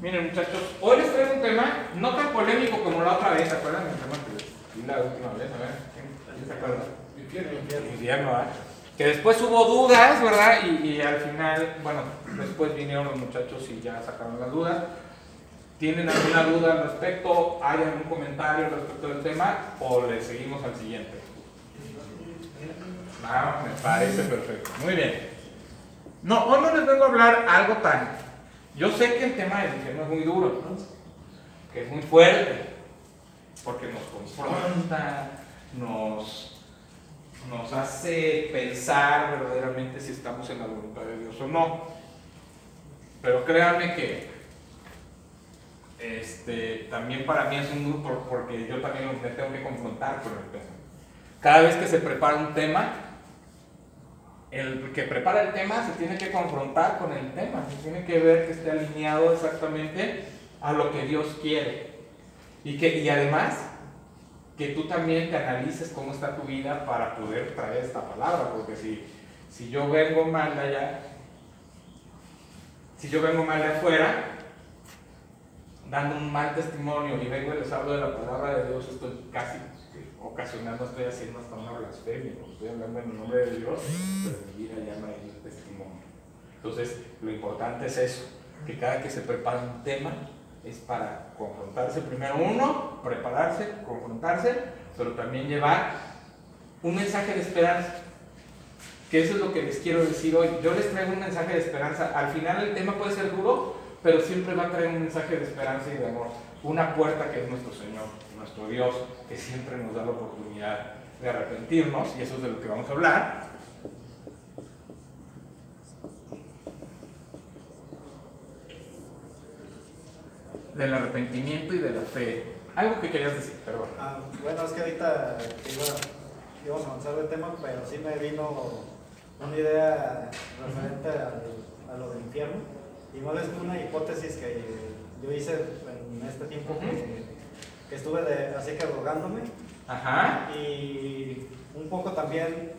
Miren muchachos, hoy les traigo un tema no tan polémico como la otra vez, ¿se acuerdan del tema que les la última vez? A ver, ¿quién se acuerda? Infierno, infierno. Infierno, ¿verdad? Que después hubo dudas, ¿verdad? Y, y, al final, bueno, después vinieron los muchachos y ya sacaron las dudas. ¿Tienen alguna duda al respecto? ¿Hay algún comentario respecto del tema? ¿O le seguimos al siguiente? Ah, me parece perfecto. Muy bien. No, hoy no les vengo a hablar algo tan yo sé que el tema del infierno es muy duro, que es muy fuerte, porque nos confronta, nos, nos hace pensar verdaderamente si estamos en la voluntad de Dios o no. Pero créanme que este, también para mí es un duro porque yo también me tengo que confrontar con el tema. Cada vez que se prepara un tema, el que prepara el tema se tiene que confrontar con el tema, se tiene que ver que esté alineado exactamente a lo que Dios quiere. Y, que, y además, que tú también te analices cómo está tu vida para poder traer esta palabra, porque si, si yo vengo mal de allá, si yo vengo mal de afuera, dando un mal testimonio y vengo y les hablo de la palabra de Dios, estoy casi ocasionando, estoy haciendo hasta una blasfemia, estoy hablando en el nombre de Dios, pero mi vida llama el testimonio. Entonces, lo importante es eso, que cada que se prepara un tema es para confrontarse primero uno, prepararse, confrontarse, pero también llevar un mensaje de esperanza. Que eso es lo que les quiero decir hoy. Yo les traigo un mensaje de esperanza. Al final el tema puede ser duro, pero siempre va a traer un mensaje de esperanza y de amor. Una puerta que es nuestro Señor nuestro Dios, que siempre nos da la oportunidad de arrepentirnos, y eso es de lo que vamos a hablar. Del arrepentimiento y de la fe. Algo que querías decir, perdón. Ah, bueno, es que ahorita iba, íbamos a avanzar el tema, pero sí me vino una idea referente a, lo del infierno. Igual es una hipótesis que yo hice en este tiempo que que estuve de, así que rogándome. Ajá. Y un poco también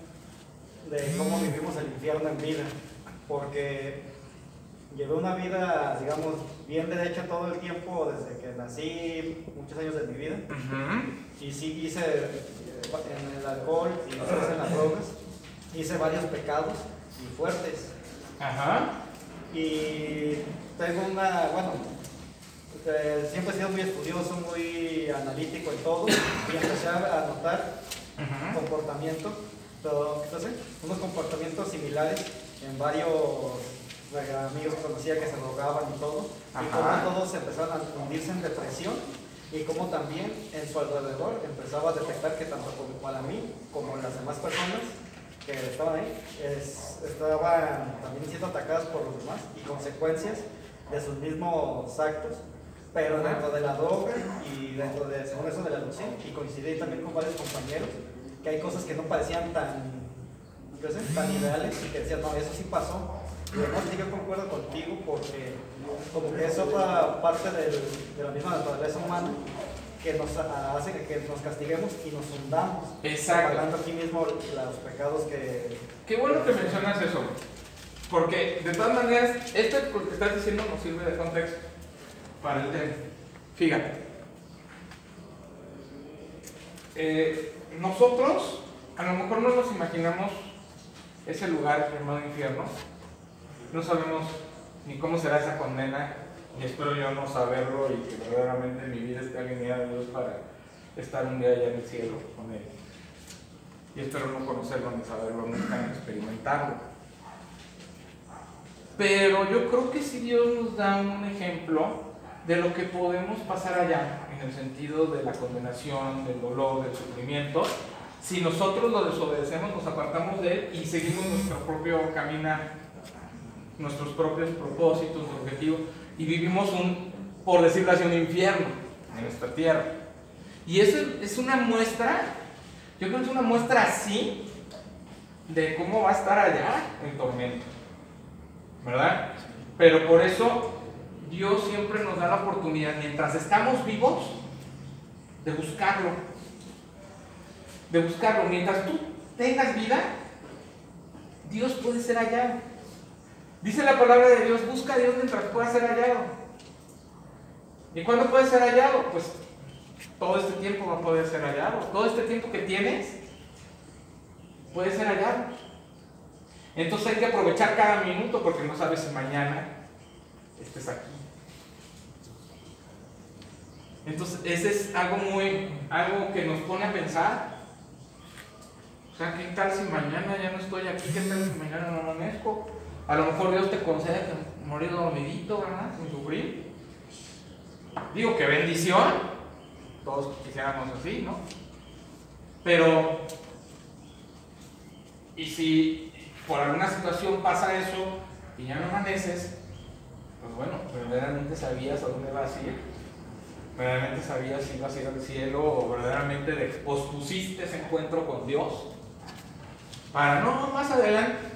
de cómo vivimos el infierno en vida, porque llevé una vida, digamos, bien derecha todo el tiempo desde que nací, muchos años de mi vida. Y sí hice eh, en el alcohol y después en las drogas, hice varios pecados y fuertes. Ajá. Y tengo una, bueno, eh, siempre he sido muy estudioso, muy analítico en todo, y empecé a notar comportamientos, unos comportamientos similares en varios eh, amigos que conocía que se drogaban y todo, y cómo todos empezaron a hundirse en depresión y cómo también en su alrededor empezaba a detectar que tanto para mí como las demás personas que estaban ahí estaban también siendo atacadas por los demás y consecuencias de sus mismos actos pero dentro de la droga y dentro de, según eso de la adopción, y coincidí también con varios compañeros, que hay cosas que no parecían tan, tan ideales y que decían, no, eso sí pasó. Y además yo concuerdo contigo porque como que es otra parte de la misma naturaleza humana que nos hace que nos castiguemos y nos hundamos. Exacto. Pagando aquí mismo los pecados que... Qué bueno que mencionas eso, porque de todas maneras, esto que estás diciendo nos sirve de contexto para el tema. Fíjate. Eh, nosotros a lo mejor no nos imaginamos ese lugar llamado infierno. No sabemos ni cómo será esa condena, y espero yo no saberlo y que verdaderamente mi vida esté alineada a Dios para estar un día allá en el cielo con Él. Y espero no conocerlo ni saberlo nunca ni experimentarlo. Pero yo creo que si Dios nos da un ejemplo, de lo que podemos pasar allá, en el sentido de la condenación, del dolor, del sufrimiento, si nosotros lo desobedecemos, nos apartamos de él y seguimos nuestro propio camino, nuestros propios propósitos, objetivos, y vivimos un, por decirlo así, un infierno en nuestra tierra. Y eso es una muestra, yo creo que es una muestra así de cómo va a estar allá el tormento. ¿Verdad? Pero por eso Dios siempre nos da la oportunidad, mientras estamos vivos, de buscarlo. De buscarlo. Mientras tú tengas vida, Dios puede ser hallado. Dice la palabra de Dios, busca a Dios mientras pueda ser hallado. ¿Y cuándo puede ser hallado? Pues todo este tiempo va a poder ser hallado. Todo este tiempo que tienes puede ser hallado. Entonces hay que aprovechar cada minuto porque no sabes si mañana estés aquí. Entonces, ese es algo muy, algo que nos pone a pensar. O sea, ¿qué tal si mañana ya no estoy aquí? ¿Qué tal si mañana no amanezco? A lo mejor Dios te concede morir dormidito, ¿verdad? Sin sufrir. Digo, que bendición. Todos quisiéramos así, ¿no? Pero, y si por alguna situación pasa eso y ya no amaneces, pues bueno, verdaderamente sabías a dónde vas a ir, verdaderamente sabías si ibas a ir al cielo o verdaderamente pospusiste ese encuentro con Dios para no más adelante.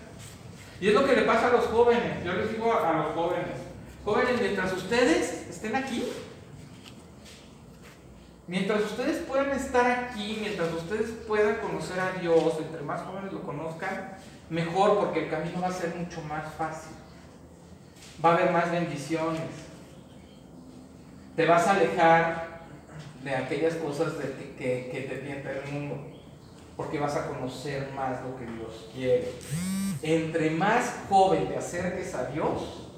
Y es lo que le pasa a los jóvenes, yo les digo a los jóvenes, jóvenes, mientras ustedes estén aquí, Mientras ustedes puedan estar aquí, mientras ustedes puedan conocer a Dios, entre más jóvenes lo conozcan, mejor porque el camino va a ser mucho más fácil. Va a haber más bendiciones. Te vas a alejar de aquellas cosas que, que, te tienta el mundo, porque vas a conocer más lo que Dios quiere. Entre más joven te acerques a Dios,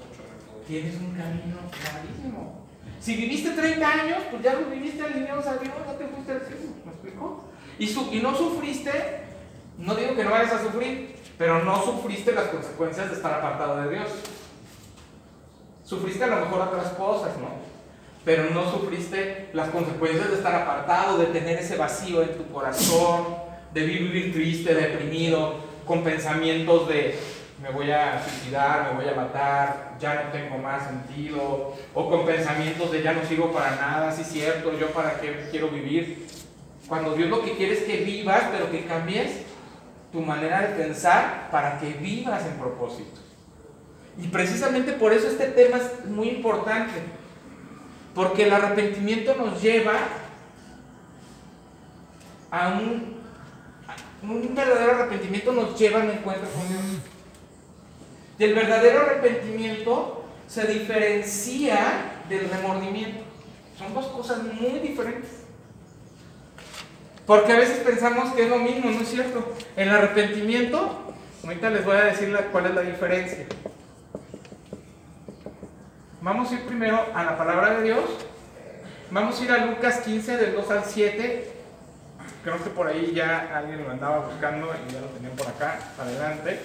tienes un camino clarísimo. Si viviste 30 años, pues ya lo viviste alineados a Dios, no te fuiste al cielo, ¿me explico? Y, y no sufriste, no digo que no vayas a sufrir, pero no sufriste las consecuencias de estar apartado de Dios. Sufriste a lo mejor otras cosas, ¿no? Pero no sufriste las consecuencias de estar apartado, de tener ese vacío en tu corazón, de vivir triste, deprimido, con pensamientos de me voy a suicidar, me voy a matar, ya no tengo más sentido, o con pensamientos de ya no sirvo para nada, sí es cierto, yo para qué quiero vivir. Cuando Dios lo que quiere es que vivas, pero que cambies tu manera de pensar para que vivas en propósito. Y precisamente por eso este tema es muy importante, porque el arrepentimiento nos lleva a un, un verdadero arrepentimiento nos lleva a un encuentro con Dios. Y el verdadero arrepentimiento se diferencia del remordimiento. Son dos cosas muy diferentes. Porque a veces pensamos que es lo mismo, no es cierto. El arrepentimiento, ahorita les voy a decir cuál es la diferencia. Vamos a ir primero a la palabra de Dios. Vamos a ir a Lucas 15, del 2 al 7. Creo que por ahí ya alguien lo andaba buscando y ya lo tenían por acá. Adelante.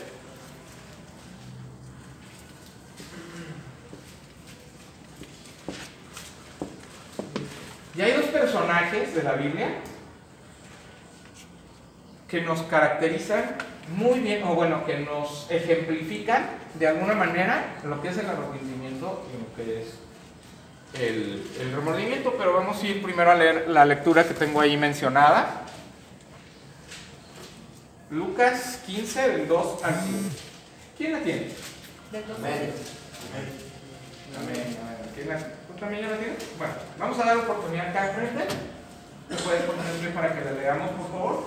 Y hay dos personajes de la Biblia que nos caracterizan muy bien, o bueno, que nos ejemplifican de alguna manera lo que es el arrepentimiento y que es el, el, remordimiento, pero vamos a ir primero a leer la lectura que tengo ahí mencionada. Lucas 15, del 2 al 5. ¿Quién la tiene? Amén. Amén. ¿Quién la también ya lo tienes? Bueno, vamos a dar oportunidad acá enfrente. ¿Me puedes poner para que le leamos, por favor?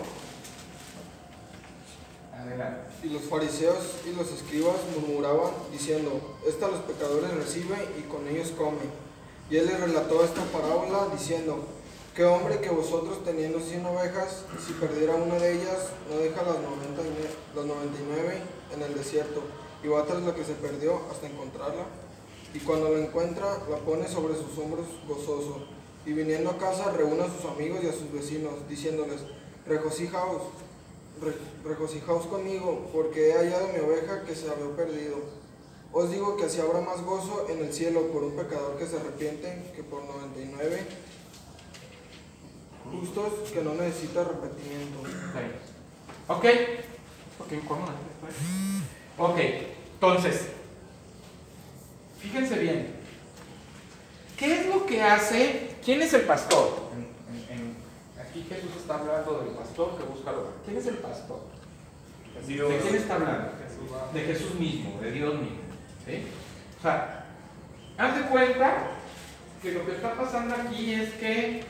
Y los fariseos y los escribas murmuraban, diciendo, Esta los pecadores reciben y con ellos comen. Y él les relató esta parábola, diciendo, ¿Qué hombre que vosotros teniendo cien ovejas, si perdiera una de ellas, no deja las, 99 en el desierto y va tras la que se perdió hasta encontrarla? y cuando la encuentra la pone sobre sus hombros gozoso, y viniendo a casa reúne a sus amigos y a sus vecinos, diciéndoles, regocijaos, regocijaos conmigo, porque he hallado mi oveja que se había perdido. Os digo que así habrá más gozo en el cielo por un pecador que se arrepiente que por 99 justos que no necesita arrepentimiento. Ok. Ok, entonces, Fíjense bien. ¿Qué es lo que hace? ¿Quién es el pastor? Aquí Jesús está hablando del pastor que busca lo ¿Quién es el pastor? ¿De quién está hablando? De Jesús mismo, de Dios mismo. O sea, haz de cuenta que lo que está pasando aquí es que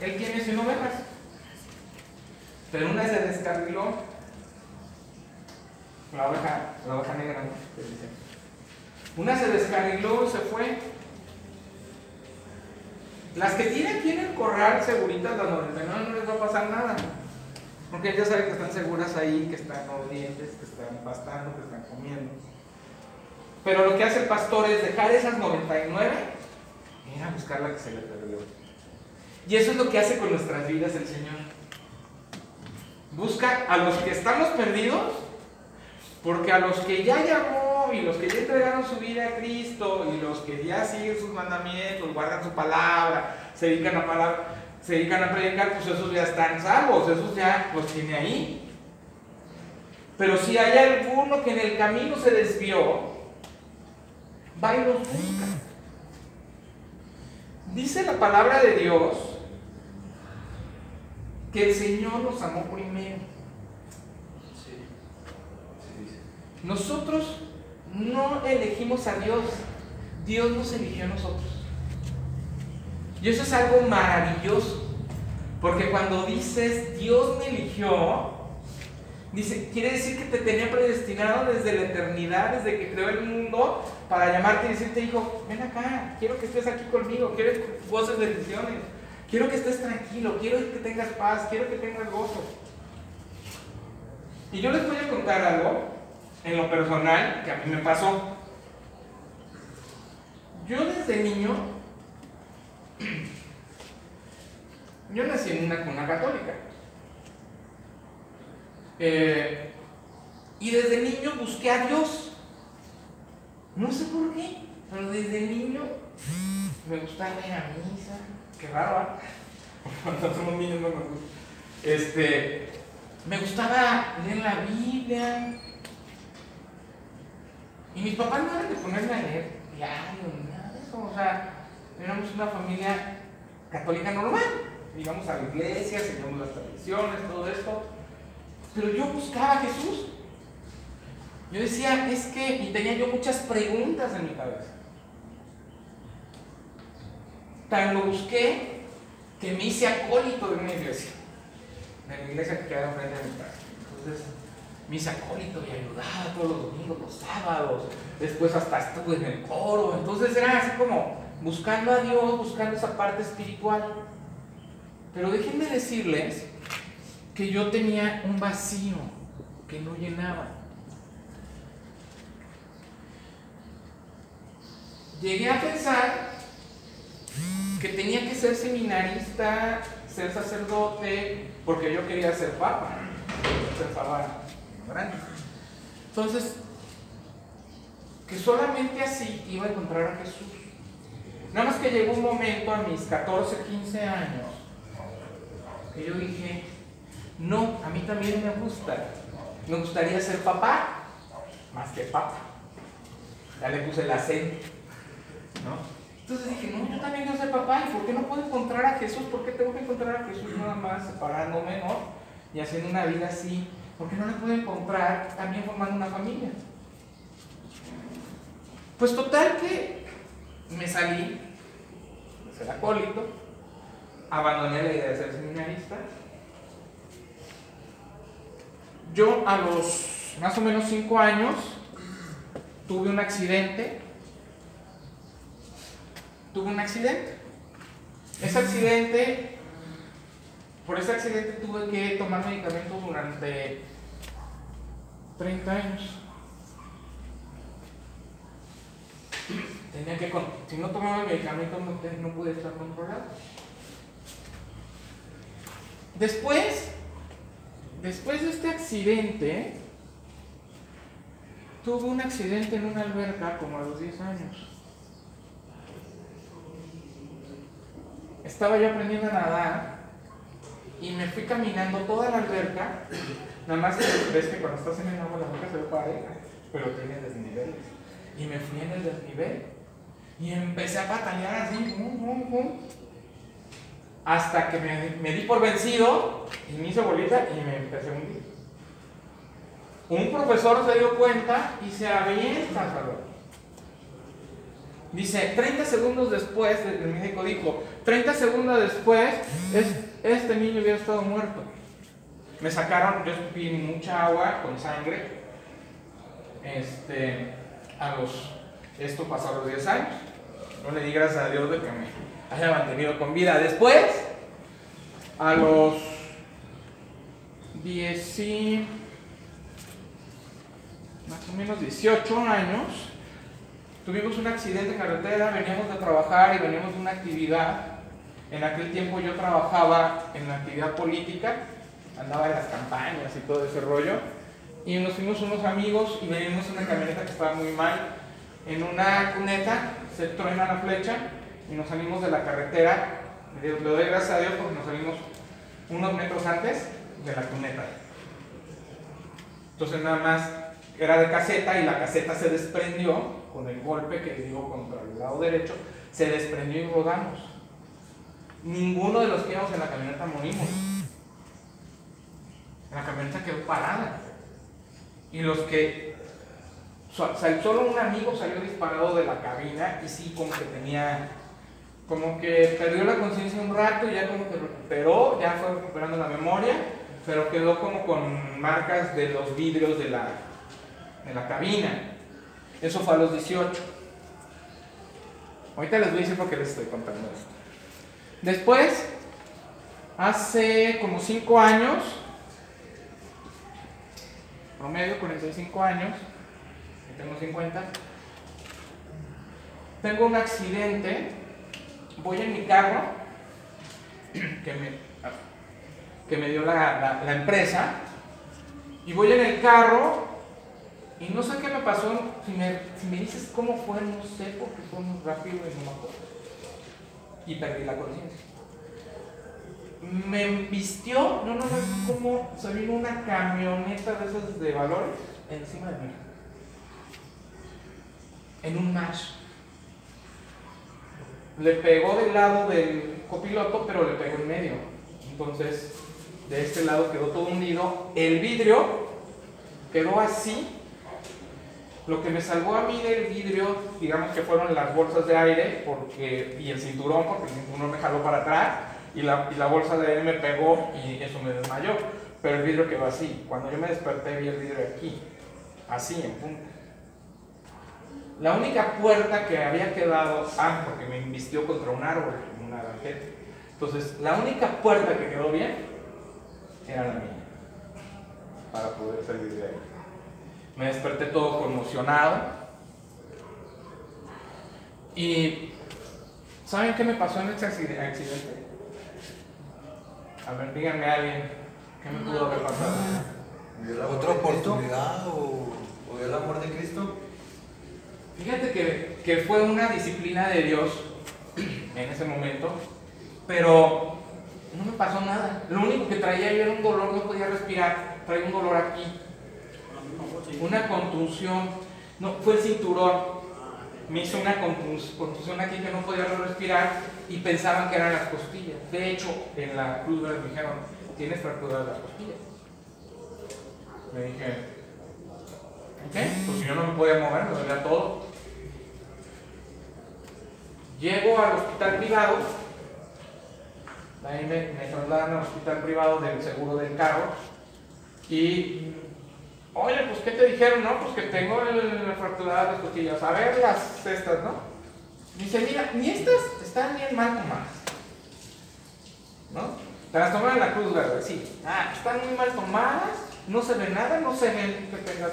él tiene 100 ovejas, pero una se descarriló, la oveja, la oveja negra, ¿no? Una se descarriló se fue. Las que tienen aquí en el seguritas, las 99 no les va a pasar nada. Porque ellas saben que están seguras ahí, que están obedientes, que están pastando, que están comiendo. Pero lo que hace el pastor es dejar esas 99 y ir a buscar la que se le perdió. Y eso es lo que hace con nuestras vidas el Señor. Busca a los que estamos perdidos, porque a los que ya llamó y los que ya entregaron su vida a Cristo y los que ya siguen sus mandamientos, guardan su palabra, se dedican a palabra, se dedican a predicar, pues esos ya están salvos, esos ya los tiene ahí. Pero si hay alguno que en el camino se desvió, va y los busca. Dice la palabra de Dios que el Señor nos amó primero. Nosotros no elegimos a Dios, Dios nos eligió a nosotros. Y eso es algo maravilloso, porque cuando dices Dios me eligió, dice, quiere decir que te tenía predestinado desde la eternidad, desde que creó el mundo, para llamarte y decirte, hijo, ven acá, quiero que estés aquí conmigo, quiero que goces bendiciones, quiero que estés tranquilo, quiero que tengas paz, quiero que tengas gozo. Y yo les voy a contar algo en lo personal que a mí me pasó. Yo desde niño, yo nací en una cuna católica. Eh, y desde niño busqué a Dios. No sé por qué, pero desde niño me gustaba ir a misa. Qué raro, ¿eh? Cuando somos niños no me gusta. Este, me gustaba leer la Biblia. Y mis papás no eran de ponerme a leer diario ni nada de eso. O sea, éramos una familia católica normal. Íbamos a la iglesia, seguíamos las tradiciones, todo esto. Pero yo buscaba a Jesús. Yo decía, es que, y tenía yo muchas preguntas en mi cabeza. Tan lo busqué que me hice acólito de una iglesia. De la iglesia que queda enfrente de mi casa. Entonces, hice acólito y ayudaba todos los domingos, los sábados. Después hasta estuve en el coro. Entonces era así como buscando a Dios, buscando esa parte espiritual. Pero déjenme decirles que yo tenía un vacío que no llenaba. Llegué a pensar que tenía que ser seminarista, ser sacerdote, porque yo quería ser papa. Ser papa Entonces, que solamente así iba a encontrar a Jesús. Nada más que llegó un momento a mis 14, 15 años que yo dije, no, a mí también me gusta. Me gustaría ser papá, más que papa. Ya le puse el acento. ¿no? Entonces dije, no, yo también quiero ser papá. ¿Y por qué no puedo encontrar a Jesús? ¿Por qué tengo que encontrar a Jesús nada más separándome, ¿no? Y haciendo una vida así. ¿Por qué no le puedo encontrar también formando una familia? Pues total que me salí de ser acólito, abandoné la idea de ser seminarista. Yo a los más o menos cinco años tuve un accidente. Tuve un accidente. Ese accidente, por ese accidente tuve que tomar medicamentos durante 30 años. Tenía que, si no tomaba el medicamento no, no pude estar controlado. Después, después de este accidente, tuve un accidente en una alberca como a los 10 años. Estaba yo aprendiendo a nadar y me fui caminando toda la alberca. Nada más que ves que cuando estás en el agua la alberca se ve pareja, pero tiene desniveles. Y me fui en el desnivel y empecé a batallar así, hasta que me, me, di por vencido y me hice bolita y me empecé a hundir. Un profesor se dio cuenta y se avienta Salvador. Dice, 30 segundos después, el médico dijo, 30 segundos después, es, este niño hubiera estado muerto. Me sacaron, yo escupí mucha agua con sangre. Este, a los, esto pasó a los 10 años. Yo le di gracias a Dios de que me haya mantenido con vida. Después, a los 10 y- más o menos 18 años, tuvimos un accidente en carretera, veníamos de trabajar y veníamos de una actividad. En aquel tiempo yo trabajaba en la actividad política, andaba en las campañas y todo ese rollo. Y nos fuimos unos amigos y venimos en una camioneta que estaba muy mal. En una cuneta se truena la flecha y nos salimos de la carretera. Le doy gracias a Dios porque nos salimos unos metros antes de la cuneta. Entonces nada más era de caseta y la caseta se desprendió con el golpe que dio contra el lado derecho, se desprendió y rodamos. Ninguno de los que íbamos en la camioneta morimos. La camioneta quedó parada. Y los que solo un amigo salió disparado de la cabina y sí como que tenía como que perdió la conciencia un rato y ya como que recuperó, ya fue recuperando la memoria, pero quedó como con marcas de los vidrios de la, de la cabina. Eso fue a los 18. Ahorita les voy a decir por qué les estoy contando esto. Después, hace como 5 años, promedio 45 años, y tengo 50, tengo un accidente, voy en mi carro, que me, que me dio la, la- la empresa, y voy en el carro, y no sé qué me pasó, si me, si me dices cómo fue, no sé, porque fue muy rápido y no me acuerdo. Y perdí la conciencia. Me vistió, no, no, no, como se una camioneta de esas de valores encima de mí. En un match. Le pegó del lado del copiloto, pero le pegó en medio. Entonces, de este lado quedó todo hundido. El vidrio quedó así. Lo que me salvó a mí del vidrio, digamos que fueron las bolsas de aire porque, y el cinturón, porque el cinturón me jaló para atrás y la, y la bolsa de aire me pegó y eso me desmayó. Pero el vidrio quedó así. Cuando yo me desperté vi el vidrio aquí, así en punta. La única puerta que había quedado, ah, porque me invistió contra un árbol, una banqueta. Entonces, la única puerta que quedó bien era la mía, para poder salir de ahí. Me desperté todo conmocionado. Y, ¿saben qué me pasó en este accidente? A ver, díganme a alguien, ¿qué me pudo haber pasado? ¿Vio el amor ¿Otra oportunidad o...? ¿O el amor de Cristo? Fíjate que, que fue una disciplina de Dios en ese momento, pero no me pasó nada. Lo único que traía yo era un dolor, no podía respirar, traía un dolor aquí, una contusión, no, fue el cinturón. Me hizo una contus- contusión aquí que no podía respirar y pensaban que eran las costillas. De hecho, en la cruz me dijeron, tienes fracturadas las costillas. Me dije, ok, pues yo no me podía mover, me dolía todo. Llego al hospital privado, de ahí me, me trasladan al hospital privado del seguro del carro y, oye, pues ¿qué te dijeron? No, pues que tengo el, la fracturada de las costillas, a ver las estas, ¿no? Dice, mira, ni estas están bien mal tomadas, ¿no? Te las tomaron en la cruz verde, sí. Ah, están muy mal tomadas, no se ve nada, no se ve que tengas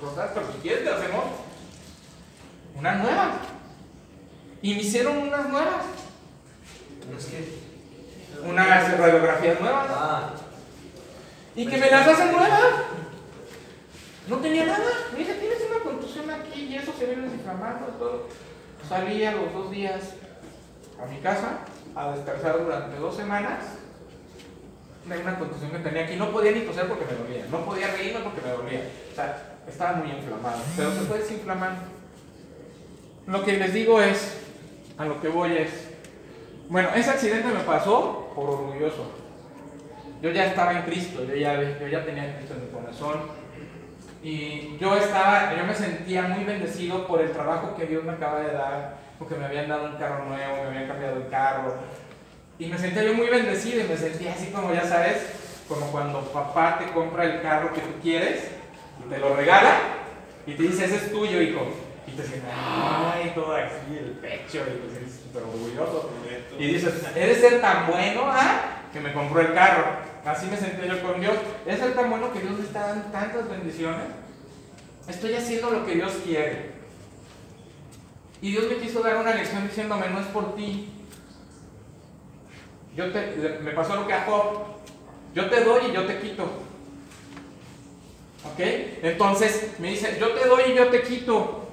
cosas, pero si quieres te hacemos una nueva. Y me hicieron unas nuevas, unas radiografías nuevas. Ah, Y que me las hacen nuevas. No tenía nada. Me dice, tienes una contusión aquí y eso se viene desinflamando todo. Salí los dos días a mi casa a descansar durante dos semanas de una contusión que tenía aquí. No podía ni toser porque me dolía. No podía reírme porque me dolía. O sea, estaba muy inflamado. Pero se fue desinflamando. Lo que les digo es, a lo que voy es, bueno, ese accidente me pasó por orgulloso. Yo ya estaba en Cristo, yo ya, yo ya tenía a Cristo en mi corazón. Y yo estaba, yo me sentía muy bendecido por el trabajo que Dios me acaba de dar, porque me habían dado un carro nuevo, me habían cambiado el carro. Y me sentía yo muy bendecido y me sentía así como, ya sabes, como cuando papá te compra el carro que tú quieres y te lo regala y te dice, ese es tuyo, hijo. Y te sientes, ay, todo aquí, el pecho, y te sientes súper orgulloso. Y dices, he de ser tan bueno, ¿ah? Que me compró el carro. Así me sentí yo con Dios. Es ser tan bueno que Dios me está dando tantas bendiciones. Estoy haciendo lo que Dios quiere. Y Dios me quiso dar una lección diciéndome, no es por ti. Yo te, me pasó lo que a Job. Yo te doy y yo te quito. ¿Ok? Entonces me dice, yo te doy y yo te quito.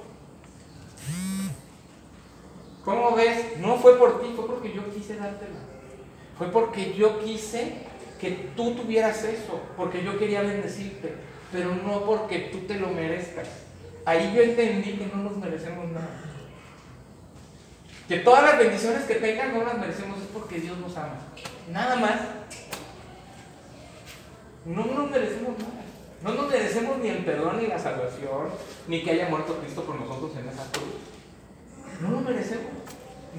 ¿Cómo ves? No fue por ti, fue porque yo quise dártela. Fue porque yo quise que tú tuvieras eso, porque yo quería bendecirte, pero no porque tú te lo merezcas. Ahí yo entendí que no nos merecemos nada. Que todas las bendiciones que tengan no las merecemos es porque Dios nos ama. Nada más. No nos merecemos nada. No nos merecemos ni el perdón ni la salvación, ni que haya muerto Cristo por nosotros en esa cruz. No lo merecemos.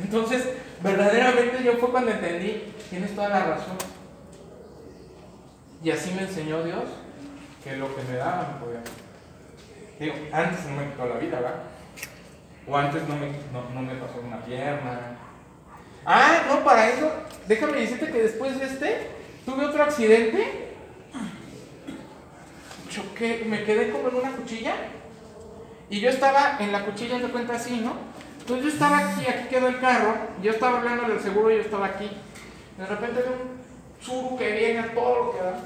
Entonces, verdaderamente yo fue cuando entendí, tienes toda la razón. Y así me enseñó Dios que lo que me daba me podía. Antes no me quitó la vida, ¿verdad? O antes no me, no, no me pasó una pierna. Ah, no, para eso, déjame decirte que después de este, tuve otro accidente. Choqué, me quedé como en una cuchilla. Y yo estaba en la cuchilla, de cuenta así, ¿no? Entonces yo estaba aquí, aquí quedó el carro, yo estaba hablando del seguro y yo estaba aquí. De repente veo un que viene a todo lo que da.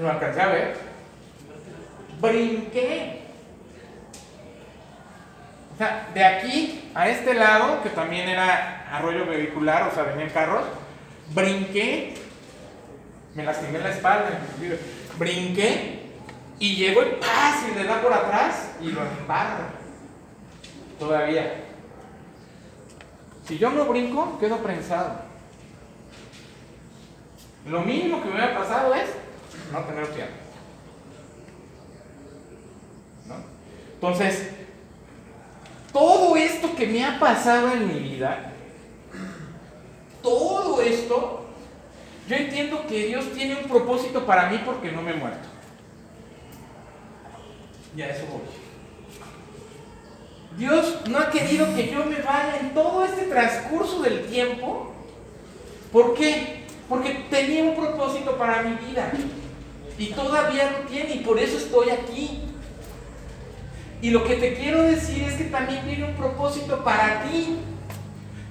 Lo alcancé a ver. Brinqué. O sea, de aquí a este lado, que también era arroyo vehicular, o sea, venían carros, brinqué, me lastimé la espalda, inclusive. Brinqué y llegó y ¡paz! y le da por atrás y lo embarra. Todavía. Si yo no brinco, quedo prensado. Lo mínimo que me hubiera pasado es no tener pierna. ¿No? Entonces, todo esto que me ha pasado en mi vida, todo esto, yo entiendo que Dios tiene un propósito para mí porque no me he muerto. Y a eso voy. Dios no ha querido que yo me vaya en todo este transcurso del tiempo. ¿Por qué? Porque tenía un propósito para mi vida. Y todavía lo tiene y por eso estoy aquí. Y lo que te quiero decir es que también tiene un propósito para ti.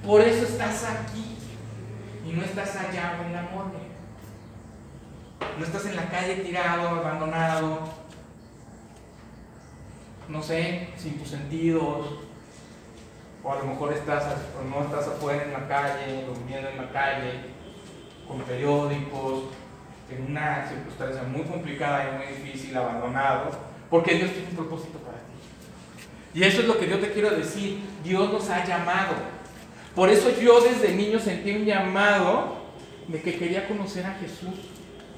Por eso estás aquí. Y no estás allá en la morgue. No estás en la calle tirado, abandonado. No sé, sin tus sentidos. O a lo mejor estás, o no estás afuera en la calle, durmiendo en la calle, con periódicos, en una circunstancia muy complicada y muy difícil, abandonado, porque Dios tiene un propósito para ti. Y eso es lo que yo te quiero decir. Dios nos ha llamado. Por eso yo desde niño sentí un llamado de que quería conocer a Jesús.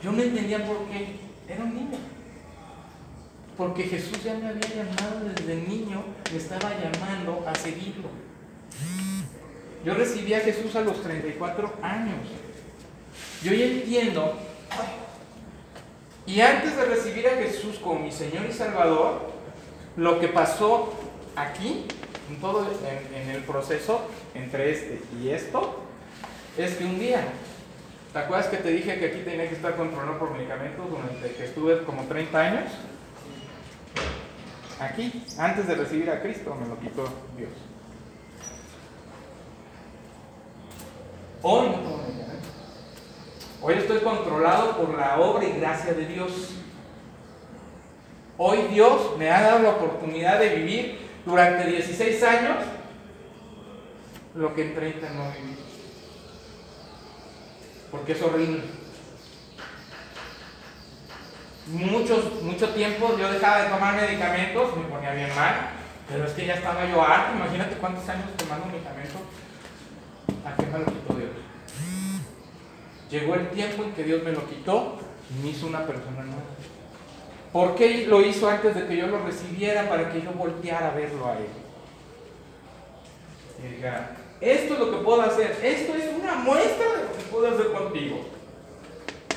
Yo no entendía por qué. Era un niño. Porque Jesús ya me había llamado desde niño, me estaba llamando a seguirlo. Yo recibí a Jesús a los 34 años. Yo ya entiendo. Y antes de recibir a Jesús como mi Señor y Salvador, lo que pasó aquí, en todo en, el proceso entre este y esto, es que un día, ¿te acuerdas que te dije que aquí tenía que estar controlado por medicamentos durante que estuve como 30 años? Aquí, antes de recibir a Cristo, me lo quitó Dios. Hoy no. Hoy estoy controlado por la obra y gracia de Dios. Hoy Dios me ha dado la oportunidad de vivir durante 16 años lo que en 30 no viví. Porque es horrible. Muchos, mucho tiempo yo dejaba de tomar medicamentos, me ponía bien mal, pero es que ya estaba yo harto. Imagínate cuántos años tomando medicamento. ¿A qué me lo quitó? Llegó el tiempo en que Dios me lo quitó y me hizo una persona nueva. ¿Por qué lo hizo antes de que yo lo recibiera? Para que yo volteara a verlo a Él. Y diga, esto es lo que puedo hacer. Esto es una muestra de lo que puedo hacer contigo.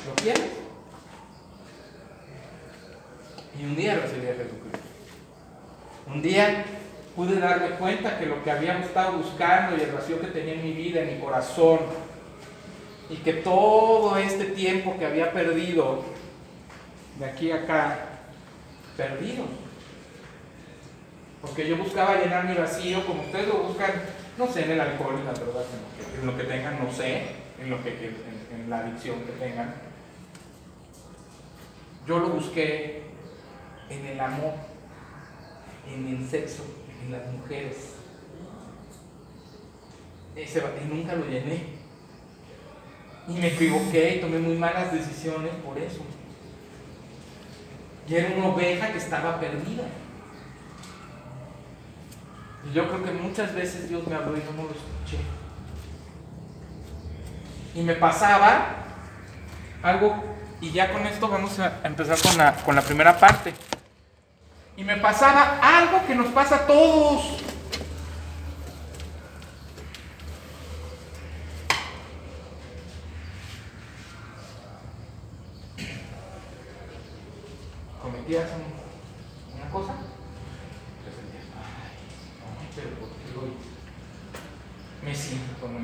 ¿Lo quieres? Y un día recibí a Jesucristo. Un día pude darme cuenta que lo que había estado buscando y el vacío que tenía en mi vida, en mi corazón, y que todo este tiempo que había perdido, de aquí a acá, perdido. Porque yo buscaba llenar mi vacío, como ustedes lo buscan, no sé, en el alcohol, en las drogas, en lo que, tengan, no sé, en, lo que, en, en la adicción que tengan. Yo lo busqué en el amor, en el sexo, en las mujeres. Ese, y nunca lo llené. Y me equivoqué y tomé muy malas decisiones por eso. Y era una oveja que estaba perdida. Y yo creo que muchas veces Dios me habló y yo no lo escuché. Y me pasaba algo, y ya con esto vamos a empezar con la, con la primera parte. Y me pasaba algo que nos pasa a todos. Cometías un- una cosa, te sentías, ay, ay, Me siento como,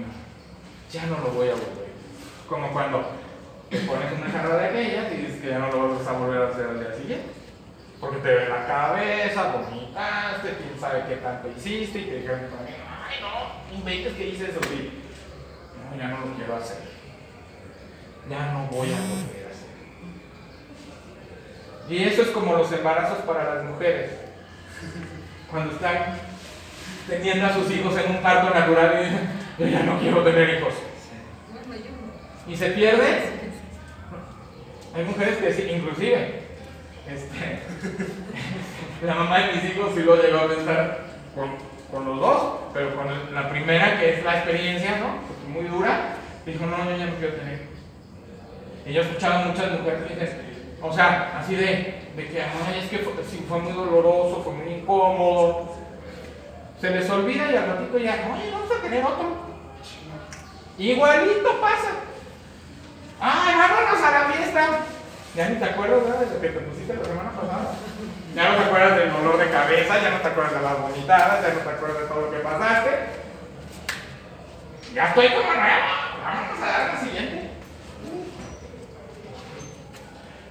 ya no lo voy a volver. Como cuando te pones una jarra de aquellas y dices que ya no lo vas a volver a hacer al día siguiente. Porque te ve la cabeza, vomitaste, quién sabe qué tanto hiciste y te dijeron, ay no, inventes que hice eso, sí. No, ya no lo quiero hacer. Ya no voy a volver a hacer. Y eso es como los embarazos para las mujeres. Cuando están teniendo a sus hijos en un parto natural y dicen, yo ya no quiero tener hijos. Y se pierde. Hay mujeres que sí, inclusive, este, la mamá de mis hijos sí lo llegó a pensar con, con los dos, pero con el- la primera, que es la experiencia, ¿no? Porque muy dura, dijo, no, yo ya no quiero tener. Y yo he escuchado muchas mujeres que dicen, o sea, así de, de que, ay, es que fue, sí, fue muy doloroso, fue muy incómodo. Se les olvida y al ratito ya, oye, vamos a tener otro. Igualito pasa. ¡Ay, vámonos a la fiesta! Ya ni te acuerdas de lo que te pusiste la semana pasada. Ya no te acuerdas del dolor de cabeza, ya no te acuerdas de las vomitadas, ya no te acuerdas de todo lo que pasaste. Ya estoy como nuevo. Vámonos a dar la siguiente.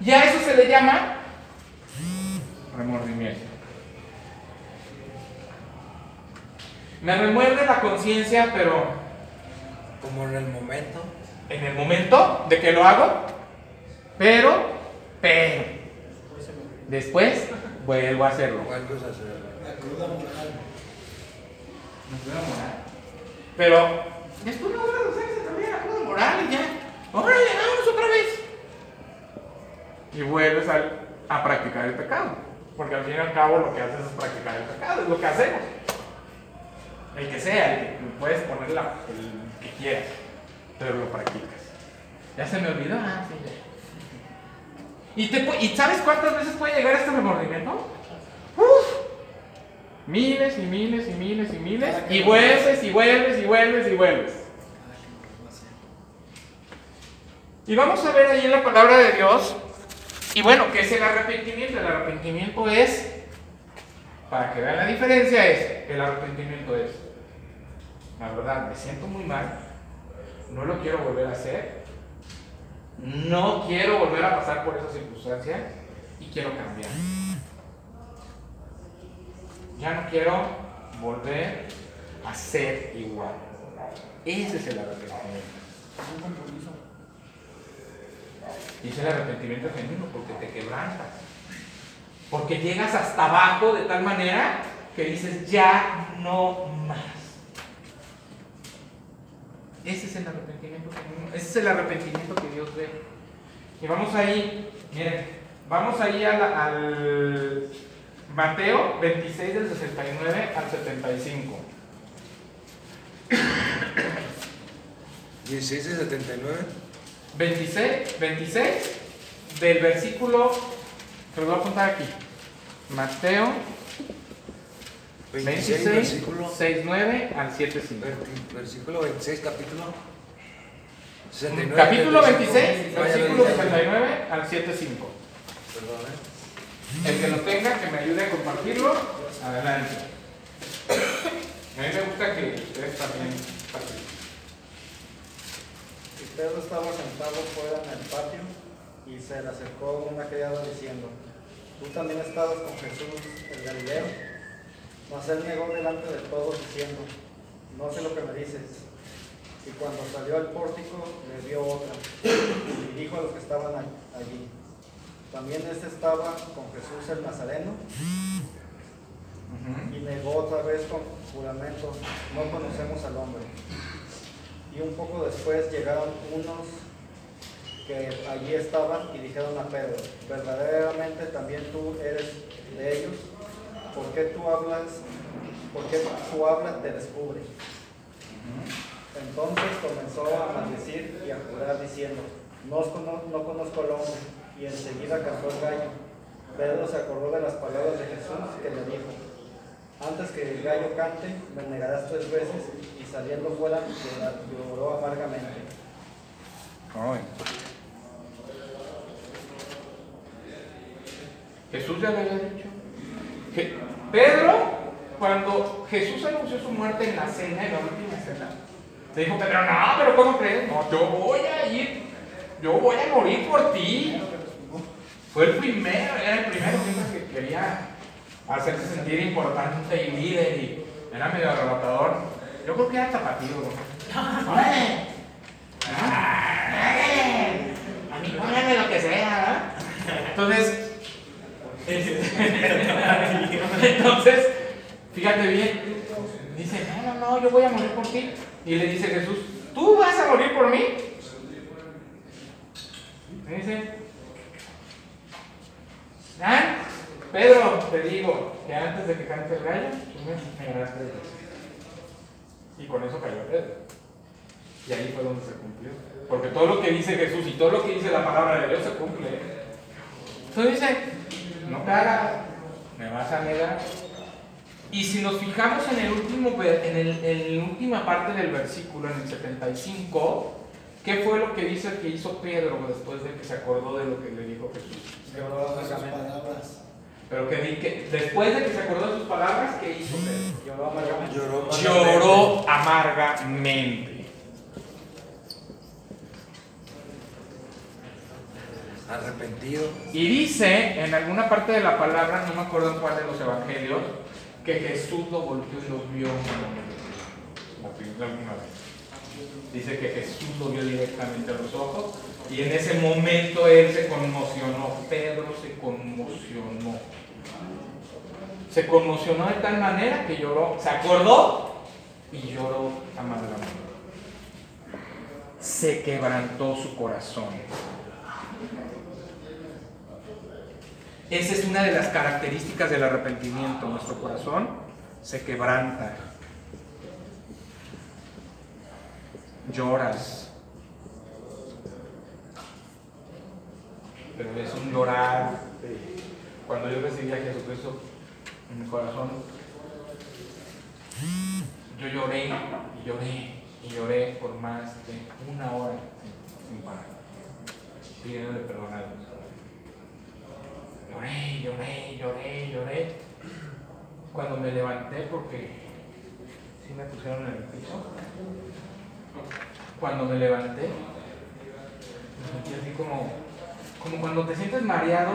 Ya eso se le llama remordimiento. Me remuerde la conciencia, pero Como en el momento. en el momento de que lo hago, pero, pero, después vuelvo a hacerlo. La cruda moral. Pero después no vuelvo a hacerse también la cruda moral y ya. Ahora llegamos otra vez. Y vuelves a, a practicar el pecado. Porque al fin y al cabo lo que haces es practicar el pecado, es lo que hacemos. El que sea, el que puedes poner la, el que quieras, pero lo practicas. Ya se me olvidó, ah, sí, ya. ¿Y, te ¿Y sabes cuántas veces puede llegar este remordimiento? ¡Uf! Miles y miles y miles y miles. Y vuelves y vuelves y vuelves y vuelves. Y vamos a ver ahí en la palabra de Dios. Y bueno, ¿qué es el arrepentimiento? El arrepentimiento es, para que vean la diferencia, es, el arrepentimiento es, la verdad, me siento muy mal, no lo quiero volver a hacer, no quiero volver a pasar por esa circunstancia y quiero cambiar. Ya no quiero volver a ser igual. Ese es el arrepentimiento. Un compromiso. Y es el arrepentimiento genuino porque te quebrantas. Porque llegas hasta abajo de tal manera que dices, ya no más. Ese es el arrepentimiento genuino. Ese es el arrepentimiento que Dios ve. Y vamos ahí, miren, vamos ahí al, al Mateo 26 del 69 al 75. 16 de 79. 26, 26 del versículo, te lo voy a apuntar aquí. Mateo 26, 26, versículo. 6, 9 al 7, 5. ver- Versículo 26, capítulo. 69. Capítulo 35. 26, Vaya, versículo 26. 69 al 7, 5. Perdón, ¿eh? El que lo tenga, que me ayude a compartirlo. Adelante. A mí me gusta que ustedes también participen. Y Pedro estaba sentado fuera en el patio y se le acercó una criada diciendo, tú también estabas con Jesús el Galileo. Mas él negó delante de todos diciendo, no sé lo que me dices. Y cuando salió al pórtico le dio otra y dijo a los que estaban allí, también este estaba con Jesús el Nazareno y negó otra vez con juramento, no conocemos al hombre. Y un poco después llegaron unos que allí estaban y dijeron a Pedro, verdaderamente también tú eres de ellos, ¿por qué tú hablas, por qué tu habla te descubre? Entonces comenzó a maldecir y a jurar diciendo, no, no conozco al hombre, y enseguida cantó el gallo. Pedro se acordó de las palabras de Jesús que le dijo, antes que el gallo cante, me negarás tres veces, y saliendo fuera lloró amargamente. Ay. Jesús ya le había dicho. Pedro, cuando Jesús anunció su muerte en la cena, en la última cena, le dijo Pedro, no, pero ¿cómo crees? No, yo voy a ir, yo voy a morir por ti. Fue el primero, era el primero que quería hacerse sentir importante y líder y era medio arrebatador. Yo creo que era tapatío. ¿no? ¡Órale! ¡Órale! A mí póngame lo que sea, ¿verdad? Entonces, entonces, fíjate bien, dice, no, no, no, yo voy a morir por ti. Y le dice Jesús, ¿tú vas a morir por mí? Y dice, ah, Pedro, te digo que antes de que cante el gallo, tú me negarás tres. Y con eso cayó Pedro. Y ahí fue donde se cumplió. Porque todo lo que dice Jesús y todo lo que dice la palabra de Dios se cumple. Entonces dice, no caga, me vas a negar. Y si nos fijamos en el último en, el, en la última parte del versículo, en el 75, ¿qué fue lo que dice que hizo Pedro después de que se acordó de lo que le dijo Jesús? Lloró Sus amargamente. palabras. Pero que, que después de que se acordó de sus palabras, ¿qué hizo Pedro? Lloró amargamente. Lloró amargamente. Arrepentido. Y dice en alguna parte de la palabra, no me acuerdo en cuál de los evangelios, que Jesús lo volteó y lo vio alguna vez. Dice que Jesús lo vio directamente a los ojos y en ese momento él se conmocionó. Pedro se conmocionó. Se conmocionó de tal manera que lloró, se acordó y lloró amargamente. Se quebrantó su corazón. Esa es una de las características del arrepentimiento. Nuestro corazón se quebranta. Lloras. Pero es un llorar. Cuando yo recibí a Jesucristo en mi corazón, yo lloré y lloré y lloré por más de una hora sin, parar, pidiéndole perdón a. Lloré, lloré, lloré, lloré. Cuando me levanté, porque sí me pusieron en el piso. Cuando me levanté, me sentí así como, como cuando te sientes mareado,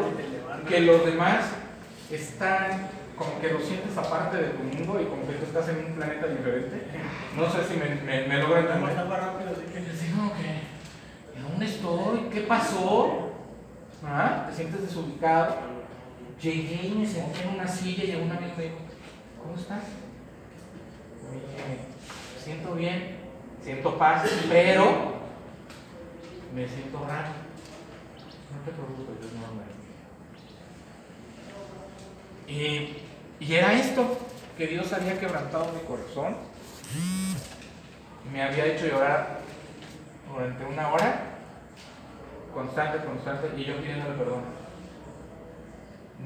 que los demás están, como que lo sientes aparte de tu mundo y como que tú estás en un planeta diferente. No sé si me, me, me logro entender. Así como que, ¿en dónde estoy? ¿Qué pasó? ¿Ah? ¿Te sientes desubicado? Llegué y me senté en una silla y un amigo me dijo, ¿cómo estás? "Me siento bien, siento paz, pero me siento raro. No te preocupes, Dios no me y, y era esto, que Dios había quebrantado mi corazón, me había hecho llorar durante una hora constante, constante, y yo pidiéndole perdón.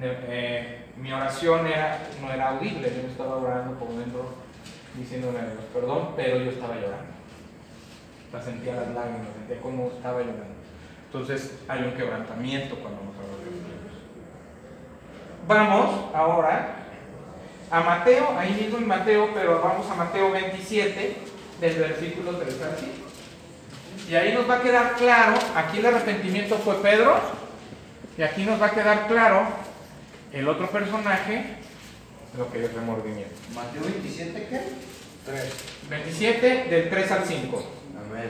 Eh, mi oración era, no era audible, yo estaba orando por dentro, diciéndole a Dios perdón, pero yo estaba llorando. La sentía las lágrimas, sentía cómo estaba llorando. Entonces hay un quebrantamiento cuando nos. Vamos ahora a Mateo, ahí mismo en Mateo, pero vamos a Mateo 27, del versículo 3 al 5. Y ahí nos va a quedar claro, aquí el arrepentimiento fue Pedro, y aquí nos va a quedar claro el otro personaje, lo que es remordimiento. Mateo 27, ¿qué? 3. 27, del 3 al 5. Amén.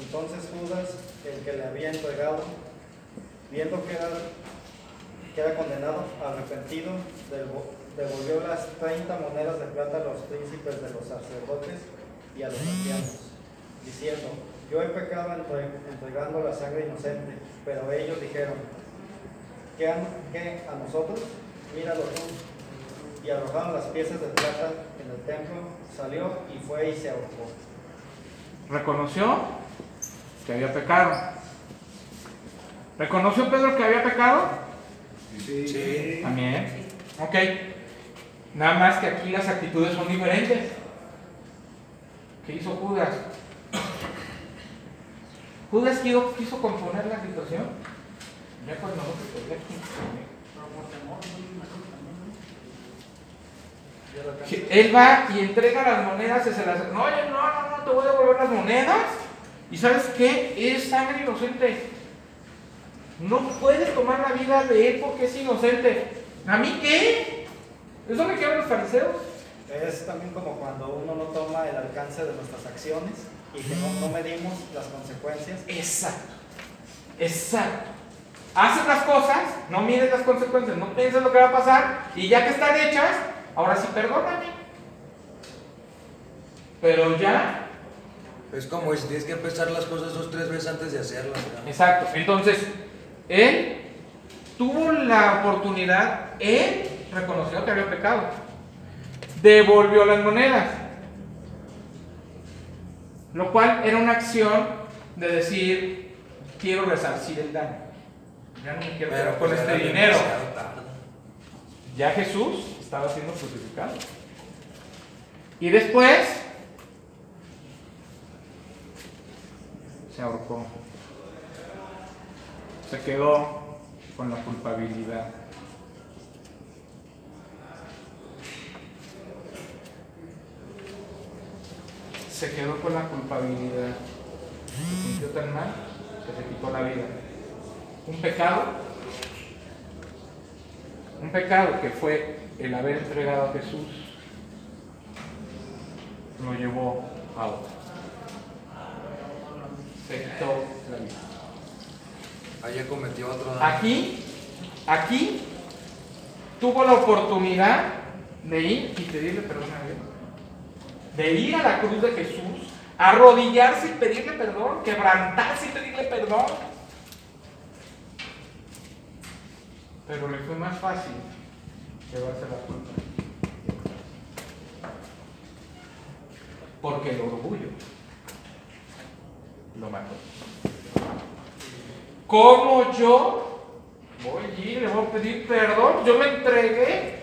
Entonces Judas, el que le había entregado, viendo que era, que era condenado, arrepentido, devo- devolvió las 30 monedas de plata a los príncipes de los sacerdotes y a los ancianos, diciendo, yo he pecado entre- entregando la sangre inocente, pero ellos dijeron, ¿qué a, qué a nosotros? Míralo tú. Y arrojaron las piezas de plata en el templo, salió y fue y se ahorcó. Reconoció que había pecado. ¿Reconoció Pedro que había pecado? Sí. También. Ok. Nada más que aquí las actitudes son diferentes. ¿Qué hizo Judas? Judas quiso, quiso componer la situación. Ya cuando no se podía componer. Él va y entrega las monedas y se las... No, oye, no, no, no, te voy a devolver las monedas. ¿Y sabes qué? Es sangre inocente. No puedes tomar la vida de él porque es inocente. ¿A mí qué? ¿Eso me quedan los fariseos? Es también como cuando uno no toma el alcance de nuestras acciones y que no, no medimos las consecuencias. Exacto. Exacto. Haces las cosas, no mides las consecuencias, no piensas lo que va a pasar y ya que están hechas, ahora sí perdóname. Pero ya, Es como si tienes que empezar las cosas dos tres veces antes de hacerlas. ¿verdad? exacto. Entonces, él tuvo la oportunidad, él reconoció que había pecado, devolvió las monedas, lo cual era una acción de decir, quiero resarcir el daño. Ya no me quiero quedar Pero con pues, este dinero. Ya Jesús estaba siendo crucificado. Y después se ahorcó. Se quedó con la culpabilidad. Se quedó con la culpabilidad. Se sintió tan mal que se quitó la vida. Un pecado un pecado que fue el haber entregado a Jesús lo llevó a otro. Se quitó la vida. Ahí cometió otro daño. Aquí, aquí tuvo la oportunidad de ir y pedirle perdón a Dios. De ir a la cruz de Jesús, arrodillarse y pedirle perdón, quebrantarse y pedirle perdón. Pero le fue más fácil llevarse la culpa. Porque el orgullo lo mató. ¿Cómo yo voy ir, le voy a pedir perdón? Yo me entregué.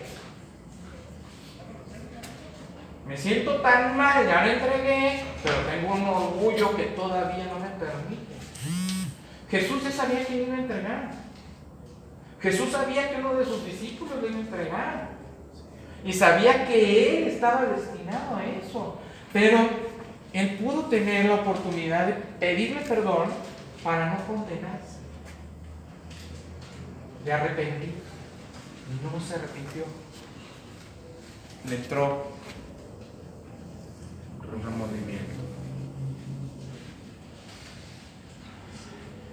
Me siento tan mal, ya me entregué, pero tengo un orgullo que todavía no me permite. Jesús ya sabía que iba a entregar. Jesús sabía que uno de sus discípulos le iba a entregar. Y sabía que él estaba destinado a eso. Pero él pudo tener la oportunidad de pedirle perdón para no condenarse. De arrepentir. No se arrepintió. Le entró remordimiento.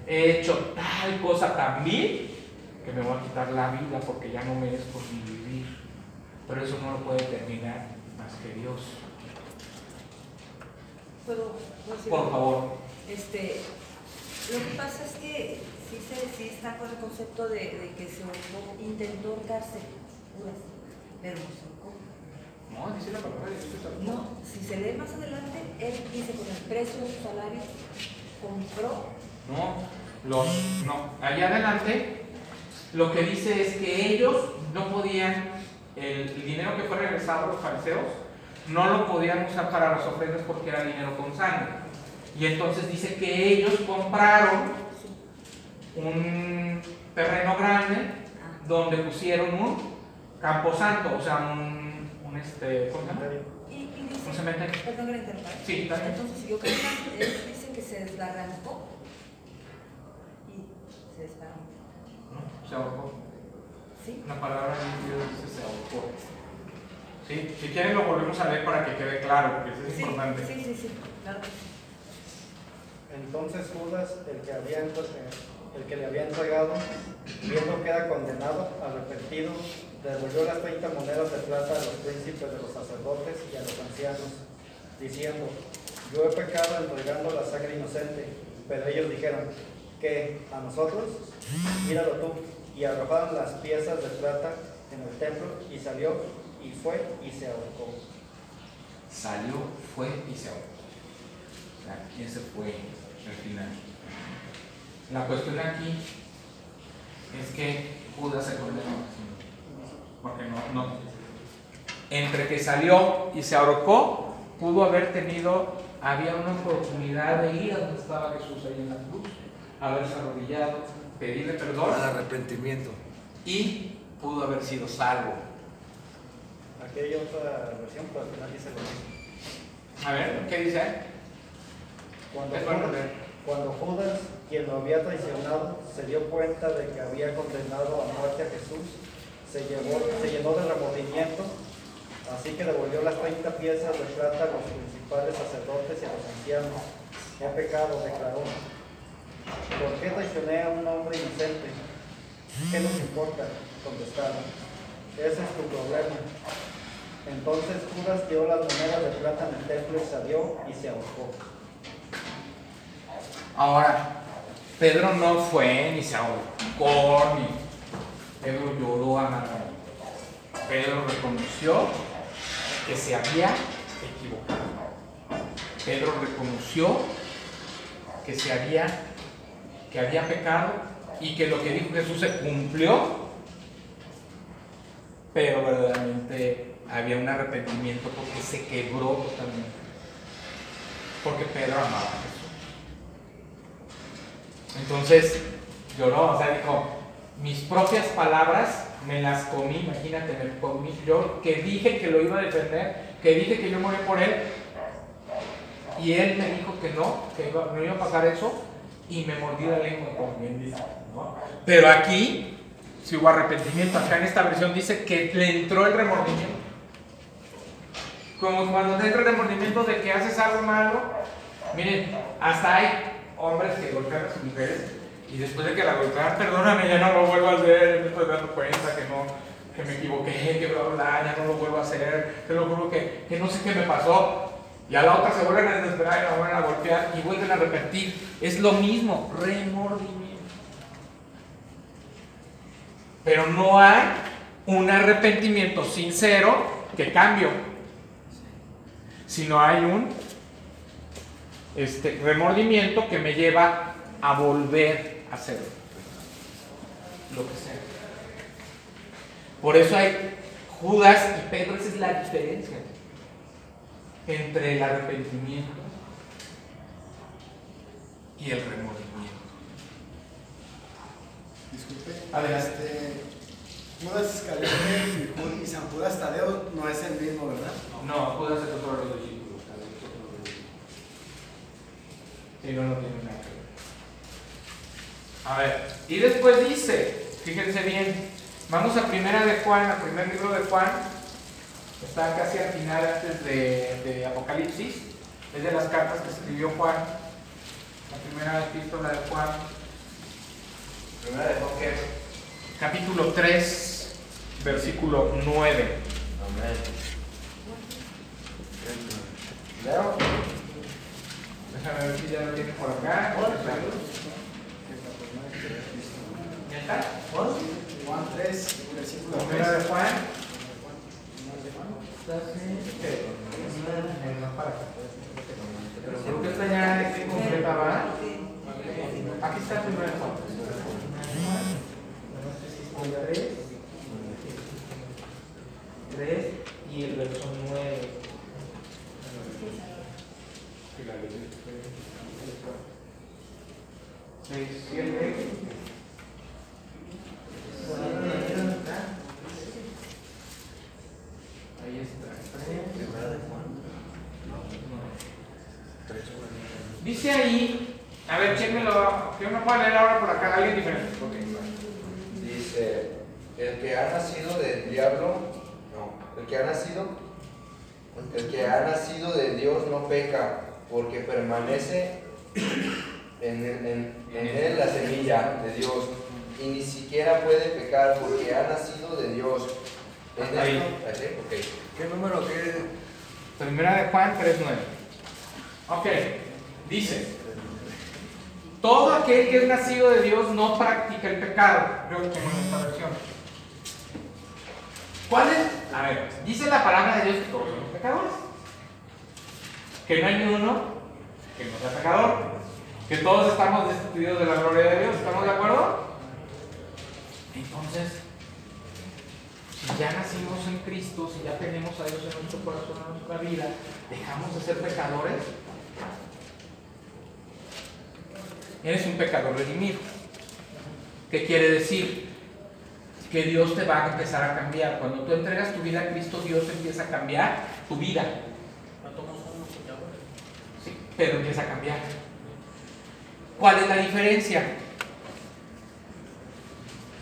He hecho tal cosa también que me voy a quitar la vida porque ya no merezco ni vivir. Pero eso no lo puede terminar más que Dios. ¿Puedo puedo decir Por favor. Este, lo que pasa es que sí, se, sí está con el concepto de, de que se intentó ahorcarse, Judas, pero no se. No, dice la palabra de Dios. No, si se lee más adelante, él dice con el precio de su salario compró. No, los, no. Allá adelante, lo que dice es que ellos no podían, el, el dinero que fue regresado a los fariseos, no lo podían usar para las ofrendas porque era dinero con sangre. Y entonces dice que ellos compraron un terreno grande donde pusieron un camposanto, o sea, un este, ¿cómo se llama? Y, y dice, Un cementerio. perdón que la interrumpa. ¿eh? Sí, también. Entonces, yo creo que ellos dicen que se desbarrancó y se desbarrancó. ¿no? Se ahorcó. ¿Sí? La palabra dice se ahorcó. ¿Sí? Si quieren lo volvemos a leer para que quede claro, porque eso es Sí, importante. sí, sí, sí, claro. Entonces Judas, el que, había, el que le había entregado, viendo que era condenado, arrepentido, devolvió las 30 monedas de plata a los príncipes de los sacerdotes y a los ancianos, diciendo, yo he pecado entregando la sangre inocente. Pero ellos dijeron, ¿qué? ¿A nosotros? Míralo tú. Y arrojaron las piezas de plata en el templo y salió y fue y se ahorcó. Salió, fue y se ahorcó. Sea, ese fue el final. La cuestión aquí es que Judas se condenó. Porque no, no. Entre que salió y se ahorcó, pudo haber tenido, había una oportunidad de ir a donde estaba Jesús ahí en la cruz, haberse arrodillado, pedirle perdón Al arrepentimiento. y pudo haber sido salvo. Aquí hay otra versión, pero al final dice lo mismo. A ver, ¿qué dice? Cuando Judas, cuando Judas, quien lo había traicionado, se dio cuenta de que había condenado a muerte a Jesús, se, llenó de remordimiento, así que devolvió las 30 piezas de plata a los principales sacerdotes y a los ancianos. He pecado, declaró. ¿Por qué traicioné a un hombre inocente? ¿Qué nos importa? Contestaron. Ese es tu problema. Entonces Judas dio las monedas de plata en el templo y salió y se ahorcó. Ahora, Pedro no fue ni se ahorcó ni Pedro lloró amargamente. Pedro reconoció que se había equivocado. Pedro reconoció que se había que había pecado y que lo que dijo Jesús se cumplió, pero verdaderamente había un arrepentimiento porque se quebró totalmente. Porque Pedro amaba a Jesús. Entonces lloró, o sea, dijo, mis propias palabras me las comí, imagínate, me comí, yo que dije que lo iba a defender, que dije que yo morí por él, y él me dijo que no, que no iba a pasar eso, y me mordí la lengua, como bien. Pero aquí, si hubo arrepentimiento, acá en esta versión dice que le entró el remordimiento. Como cuando te entra el remordimiento de que haces algo malo, miren, hasta hay hombres que golpean a sus mujeres y después de que la golpean, perdóname, ya no lo vuelvo a hacer, me estoy dando cuenta que no, que me equivoqué, que bla, bla, ya no lo vuelvo a hacer, te lo juro que, que no sé qué me pasó. Y a la otra se vuelven a desesperar y la vuelven a golpear y vuelven a repetir. Es lo mismo, remordimiento. Pero no hay un arrepentimiento sincero que cambio, sino hay un este, remordimiento que me lleva a volver a hacer lo que sea. Por eso hay Judas y Pedro, esa es la diferencia entre el arrepentimiento y el remordimiento. Disculpe. Adelante. Este, Judas Iscariote y San Judas Tadeo no es el mismo, ¿verdad? No, Judas es otro discípulos. tal vez otro no tiene nada que ver. A ver, y después dice, fíjense bien, vamos a primera de Juan, al primer libro de Juan, está casi al final antes de, de Apocalipsis, es de las cartas que escribió Juan, la primera epístola de Juan, primera de Juan, capítulo 3, versículo 9. Leo. Déjame ver si ya lo tiene por acá. ¿Ya está? Juan 3, versículo Primera 3. de Juan. Acá. Creo que esta ya es incompleta, ¿va? Aquí está el primero de Juan. Tres. Tres y el verso 9. Seis, siete. Dice ahí, a ver, chéquenlo, que uno puede leer ahora por acá, alguien diferente. Okay. Dice, el que ha nacido del diablo, no, el que ha nacido, el que ha nacido de Dios no peca, porque permanece en, en, en él la semilla de Dios y ni siquiera puede pecar porque ha nacido de Dios. En Ahí. ¿Qué número qué? Primera de Juan 3.9. Ok, dice, todo aquel que es nacido de Dios no practica el pecado. Yo tengo en esta versión. ¿Cuál es? A ver, dice la palabra de Dios que todos somos pecadores. Que no hay ni uno que no sea pecador. Que todos estamos destituidos de la gloria de Dios. ¿Estamos de acuerdo? Ya nacimos en Cristo, si ya tenemos a Dios en nuestro corazón, en nuestra vida, dejamos de ser pecadores. Eres un pecador redimido. ¿Qué quiere decir? Que Dios te va a empezar a cambiar. Cuando tú entregas tu vida a Cristo, Dios empieza a cambiar tu vida. Sí, pero empieza a cambiar. ¿Cuál es la diferencia?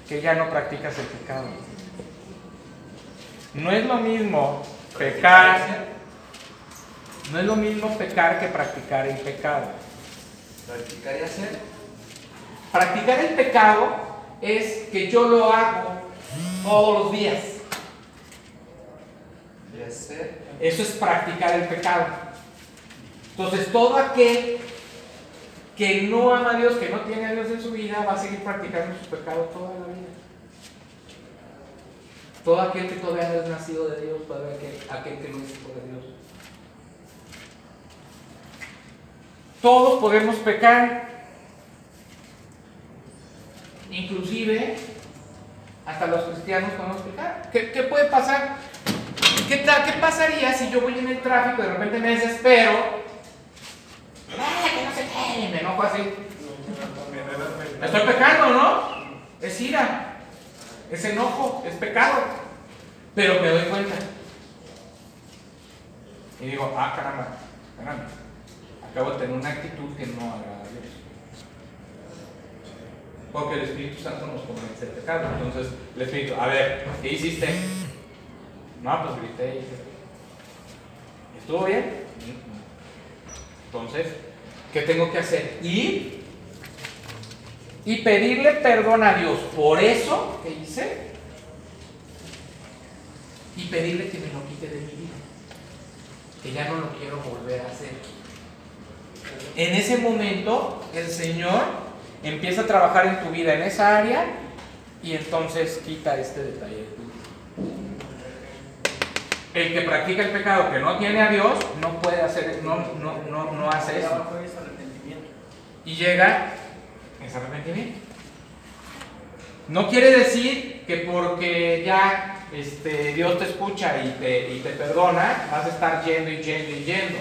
Que ya no practicas el pecado. No es lo mismo pecar, no es lo mismo pecar que practicar el pecado. Practicar y hacer. Practicar el pecado es que yo lo hago todos los días. Eso es practicar el pecado. Entonces, todo aquel que no ama a Dios, que no tiene a Dios en su vida, va a seguir practicando su pecado toda la vida. Todo aquel que todavía no es nacido de Dios, todavía aquel, aquel que no es hijo de Dios. Todos podemos pecar. Inclusive, hasta los cristianos podemos pecar. ¿Qué, puede pasar? ¿Qué, tal- ¿Qué pasaría si yo voy en el tráfico y de repente me desespero? ¡Ah, que no qué! Y me enojo así. Estoy pecando, ¿no? Es ira, es enojo, es pecado. Pero me doy cuenta. Y digo, ah, caramba, caramba. Acabo de tener una actitud que no agrada a Dios. Porque el Espíritu Santo nos convence del pecado. Entonces, el Espíritu, a ver, ¿qué hiciste? No, pues grité y ¿estuvo bien? Entonces, ¿qué tengo que hacer? Ir y pedirle perdón a Dios por eso que hice y pedirle que me lo quite de mi vida, que ya no lo quiero volver a hacer. En ese momento, el Señor empieza a trabajar en tu vida en esa área y entonces quita este detalle de tu vida. El que practica el pecado que no tiene a Dios no puede hacer, no, no, no, no hace eso. Y llega ese arrepentimiento. No quiere decir que porque ya este, Dios te escucha y te, y te perdona, vas a estar yendo y yendo y yendo.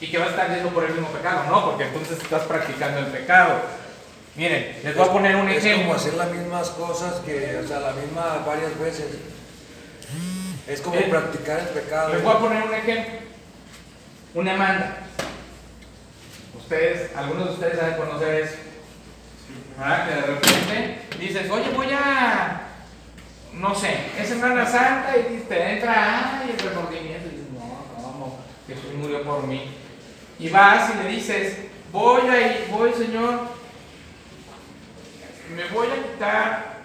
Y que vas a estar yendo por el mismo pecado. No, porque entonces estás practicando el pecado. Miren, les voy a poner un Es ejemplo. como hacer las mismas cosas que, o sea, la misma varias veces. Es como Eh, practicar el pecado. Les voy a poner un ejemplo. Una manda. Ustedes, algunos de ustedes saben conocer eso. ¿Verdad? Que de repente dices, oye, voy a, no sé, es Semana Santa y te entra, ay, el remordimiento. Y dices, no, no, Jesús murió por mí. Y vas y le dices, voy a ir, voy, Señor, me voy a quitar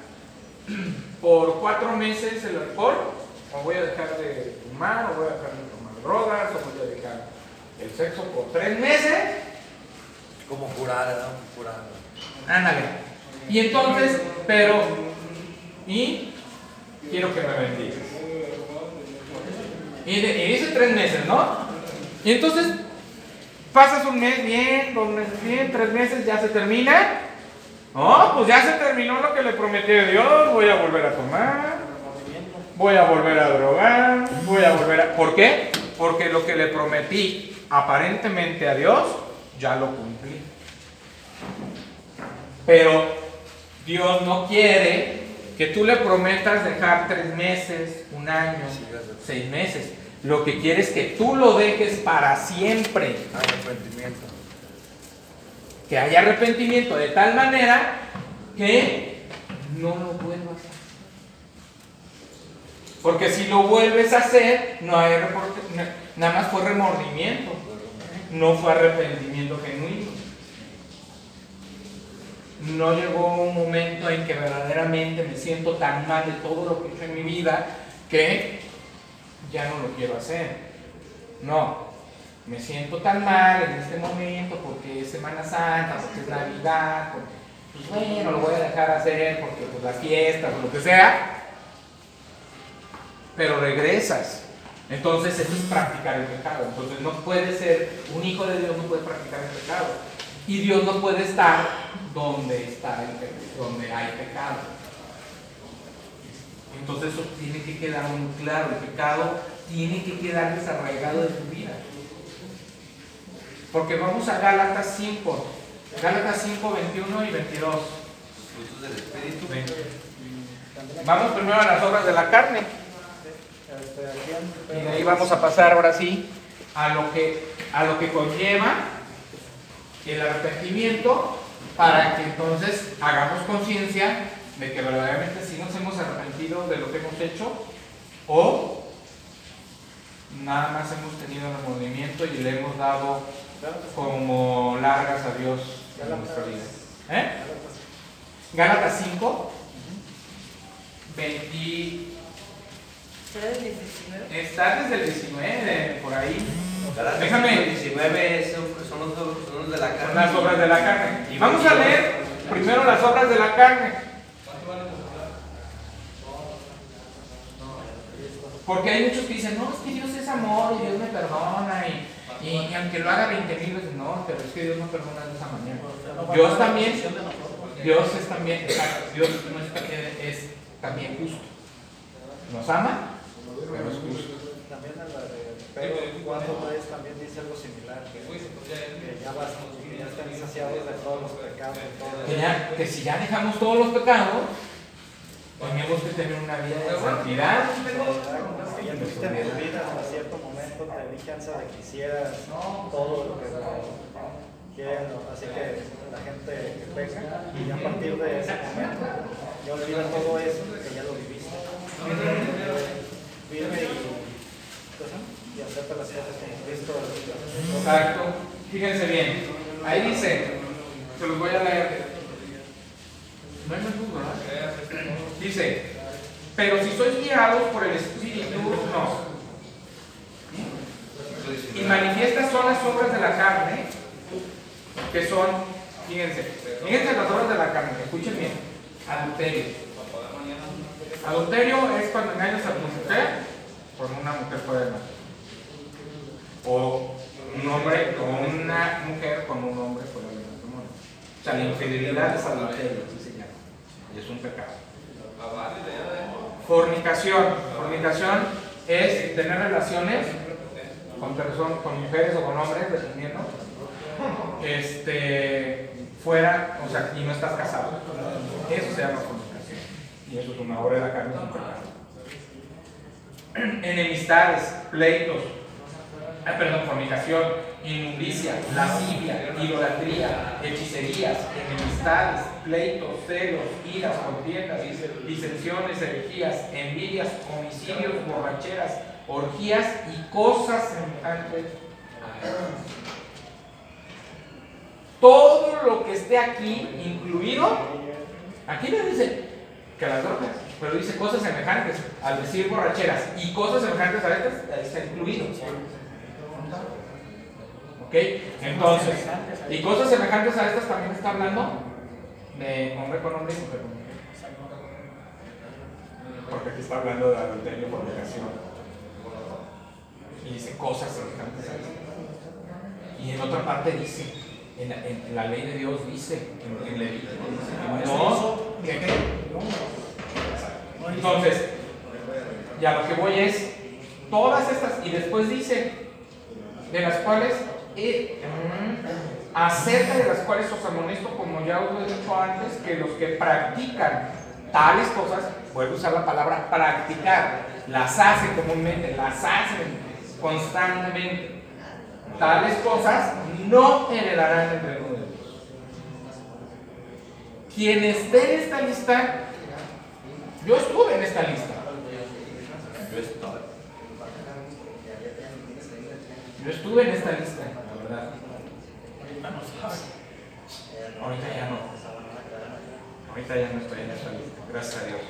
por cuatro meses el alcohol, o voy a dejar de fumar, o voy a dejar de tomar drogas, o voy a dejar el sexo por tres meses. Como curar, ¿no? Curar. Ándale. Y entonces, pero, y quiero que me bendigas. Y, dice tres meses, ¿no? Y entonces, pasas un mes bien, dos meses bien, tres meses, ya se termina. No, pues ya se terminó lo que le prometí a Dios, voy a volver a tomar, voy a volver a drogar, voy a volver a... ¿Por qué? Porque lo que le prometí aparentemente a Dios, ya lo cumplí. Pero Dios no quiere que tú le prometas dejar tres meses, un año, seis meses. lo que quiere es que tú lo dejes para siempre. Arrepentimiento. Que haya arrepentimiento de tal manera que no lo vuelvas a hacer. Porque si lo vuelves a hacer, no hay nada más fue remordimiento, no fue arrepentimiento genuino. No llegó un momento en que verdaderamente me siento tan mal de todo lo que he hecho en mi vida que ya no lo quiero hacer. No, me siento tan mal en este momento porque es Semana Santa, porque es Navidad, porque, pues bueno, lo voy a dejar hacer porque pues las fiestas o lo que sea, pero regresas. Entonces eso es practicar el pecado. Entonces no puede ser, un hijo de Dios no puede practicar el pecado. Y Dios no puede estar donde está el donde hay pecado. Entonces eso tiene que quedar muy claro. El pecado tiene que quedar desarraigado de tu vida. Porque vamos a Gálatas 5. Gálatas 5, 21 y 22. Frutos del Espíritu. Ven. Vamos primero a las obras de la carne. Y de ahí vamos a pasar ahora sí a lo que, a lo que conlleva el arrepentimiento para que entonces hagamos conciencia de que verdaderamente sí nos hemos arrepentido de lo que hemos hecho o nada más hemos tenido remordimiento y le hemos dado como largas a Dios en nuestra vida. ¿Eh? Gálatas 5, 20, ¿Será del 19? está desde el 19, por ahí. Déjame. 19 son, los, son los de la Son carne. las obras de la carne. Y vamos a leer primero las obras de la carne. Porque hay muchos que dicen, no, es que Dios es amor y Dios me perdona. Y, y- y aunque lo haga 20 mil veces, no, pero es que Dios no perdona de esa manera. Dios también, Dios es también, exacto, Dios no es, es también justo. Nos ama, pero es justo. De Pedro 4.3 también dice algo similar, que, que ya, vas, que ya están saciados de todos los pecados. de todo. Que, ya- que si ya dejamos todos los pecados, tenemos que tener una vida de santidad. Ya tuviste en tu vida hasta cierto momento, te di chance de que hicieras todo lo que quieren, así que la gente que peca, y a partir de ese momento, ya olvida todo eso, que ya lo viviste. Vive y, pues, y acepta las cosas como Cristo. Exacto. Fíjense bien. Ahí dice, se los voy a leer. No hay luz, ¿verdad? Dice, pero si sois guiados por el Espíritu, no. Y manifiestas son las obras de la carne, que son, fíjense, fíjense las obras de la carne, escuchen bien, adulterio. Adulterio es cuando engañas a tu mujer con una mujer matrimonio. O un hombre con una mujer con un hombre fuera de matrimonio. O sea, la infidelidad es adulterio, así se llama. Y es un pecado. Fornicación. Fornicación es tener relaciones con personas, con mujeres o con hombres, dependiendo. Este, fuera, o sea, y no estás casado. Eso se llama fornicación. Y eso es una obra de la carne, es un pecado. Enemistades, pleitos, ah, perdón, fornicación, inmundicia, lascivia, idolatría, hechicerías, enemistades, pleitos, celos, iras, contiendas, disensiones, herejías, envidias, homicidios, borracheras, orgías y cosas semejantes. Todo lo que esté aquí incluido, aquí le dice que las drogas, pero dice cosas semejantes, al decir borracheras y cosas semejantes a estas, está incluido. ¿Ok? Entonces, y cosas semejantes a estas también está hablando de hombre con hombre y mujer con mujer. Porque aquí está hablando de adulterio y fornicación. Y dice cosas semejantes a estas. Y en otra parte dice, en la, en la ley de Dios dice, en, en Levítico dice que no, ¿qué qué? Entonces, ya lo que voy es, todas estas, y después dice, de las cuales, eh, acerca de las cuales os amonesto, como ya os he dicho antes, que los que practican tales cosas, vuelvo a usar la palabra practicar, las hacen comúnmente, las hacen constantemente. Tales cosas no heredarán el reino de Dios. Quien esté en esta lista, yo estuve en esta lista. Yo estoy. Yo estuve en esta lista, la verdad. Ahorita ya no. Ahorita ya no estoy en esta lista, gracias a Dios.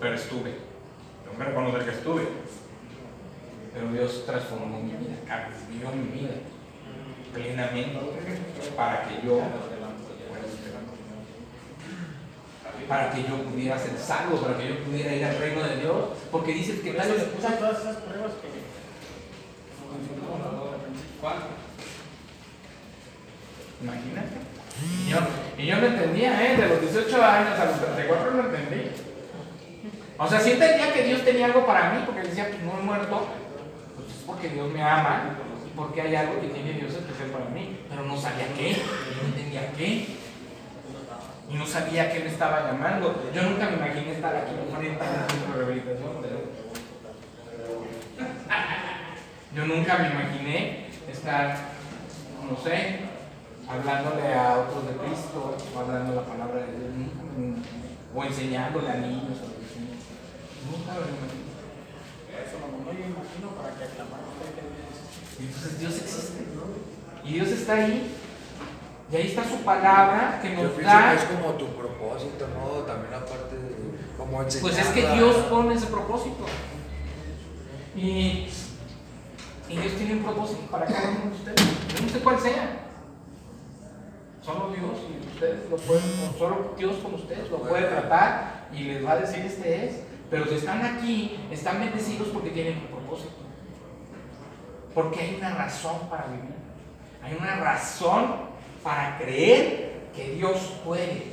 Pero estuve. Tengo que reconocer que estuve. Pero Dios transformó mi vida, cambió mi vida plenamente para que yo para que yo pudiera ser salvo, para que yo pudiera ir al reino de Dios, porque dice que tal puso todas esas pruebas que Imagínate. Y yo, yo no entendía, ¿eh? De los 18 años a los 34 no entendí. O sea, sí entendía que Dios tenía algo para mí, porque decía, pues no he muerto, pues es porque Dios me ama, y porque hay algo que tiene Dios especial para mí. Pero no sabía qué, no entendía qué. Y no sabía qué me estaba llamando. Yo nunca me imaginé estar aquí frente centro de rehabilitación. Yo nunca me imaginé estar, no sé, hablándole a otros de Cristo, o hablando la palabra de Dios, nunca me- o enseñándole a niños. o. Nunca me lo imaginé. eso mandó, yo imagino, para que aclamara usted que Dios Y entonces Dios existe. Y Dios está ahí. Y ahí está su palabra que Yo nos pienso da. que es como tu propósito, ¿no? También aparte de como enseñar. Pues es que Dios pone ese propósito. Y, y Dios tiene un propósito para cada uno de ustedes. Yo no sé cuál sea. Solo Dios y ustedes lo pueden, solo Dios con ustedes lo puede tratar y les va a decir este es. Pero si están aquí, están bendecidos porque tienen un propósito. Porque hay una razón para vivir. Hay una razón para creer que Dios puede.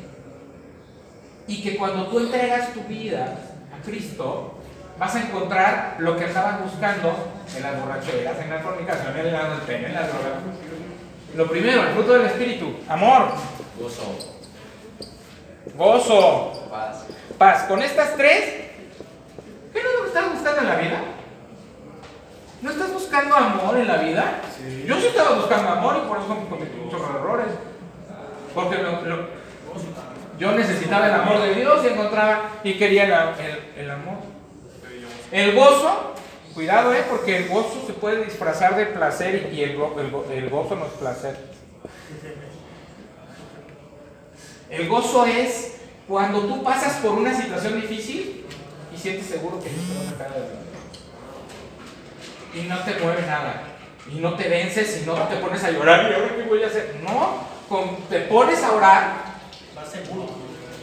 Y que cuando tú entregas tu vida a Cristo, vas a encontrar lo que estabas buscando en las borracheras, en las fornicaciones, en las pena, en las drogas. Lo primero, el fruto del Espíritu, amor, Gozo, gozo, paz. paz. Con estas tres, ¿qué no es lo que estás buscando en la vida? ¿No estás buscando amor en la vida? Yo sí estaba buscando amor y por eso cometí muchos errores. Porque lo- lo- yo necesitaba el amor de Dios y encontraba y quería el, el- el amor. El gozo, cuidado, eh, porque el gozo se puede disfrazar de placer y el, el el gozo no es placer. El gozo es cuando tú pasas por una situación difícil y sientes seguro que Dios te. Y no te mueve nada. Y no te vences y no te pones a llorar. ¿Y ahora qué voy a hacer? No, te pones a orar va seguro.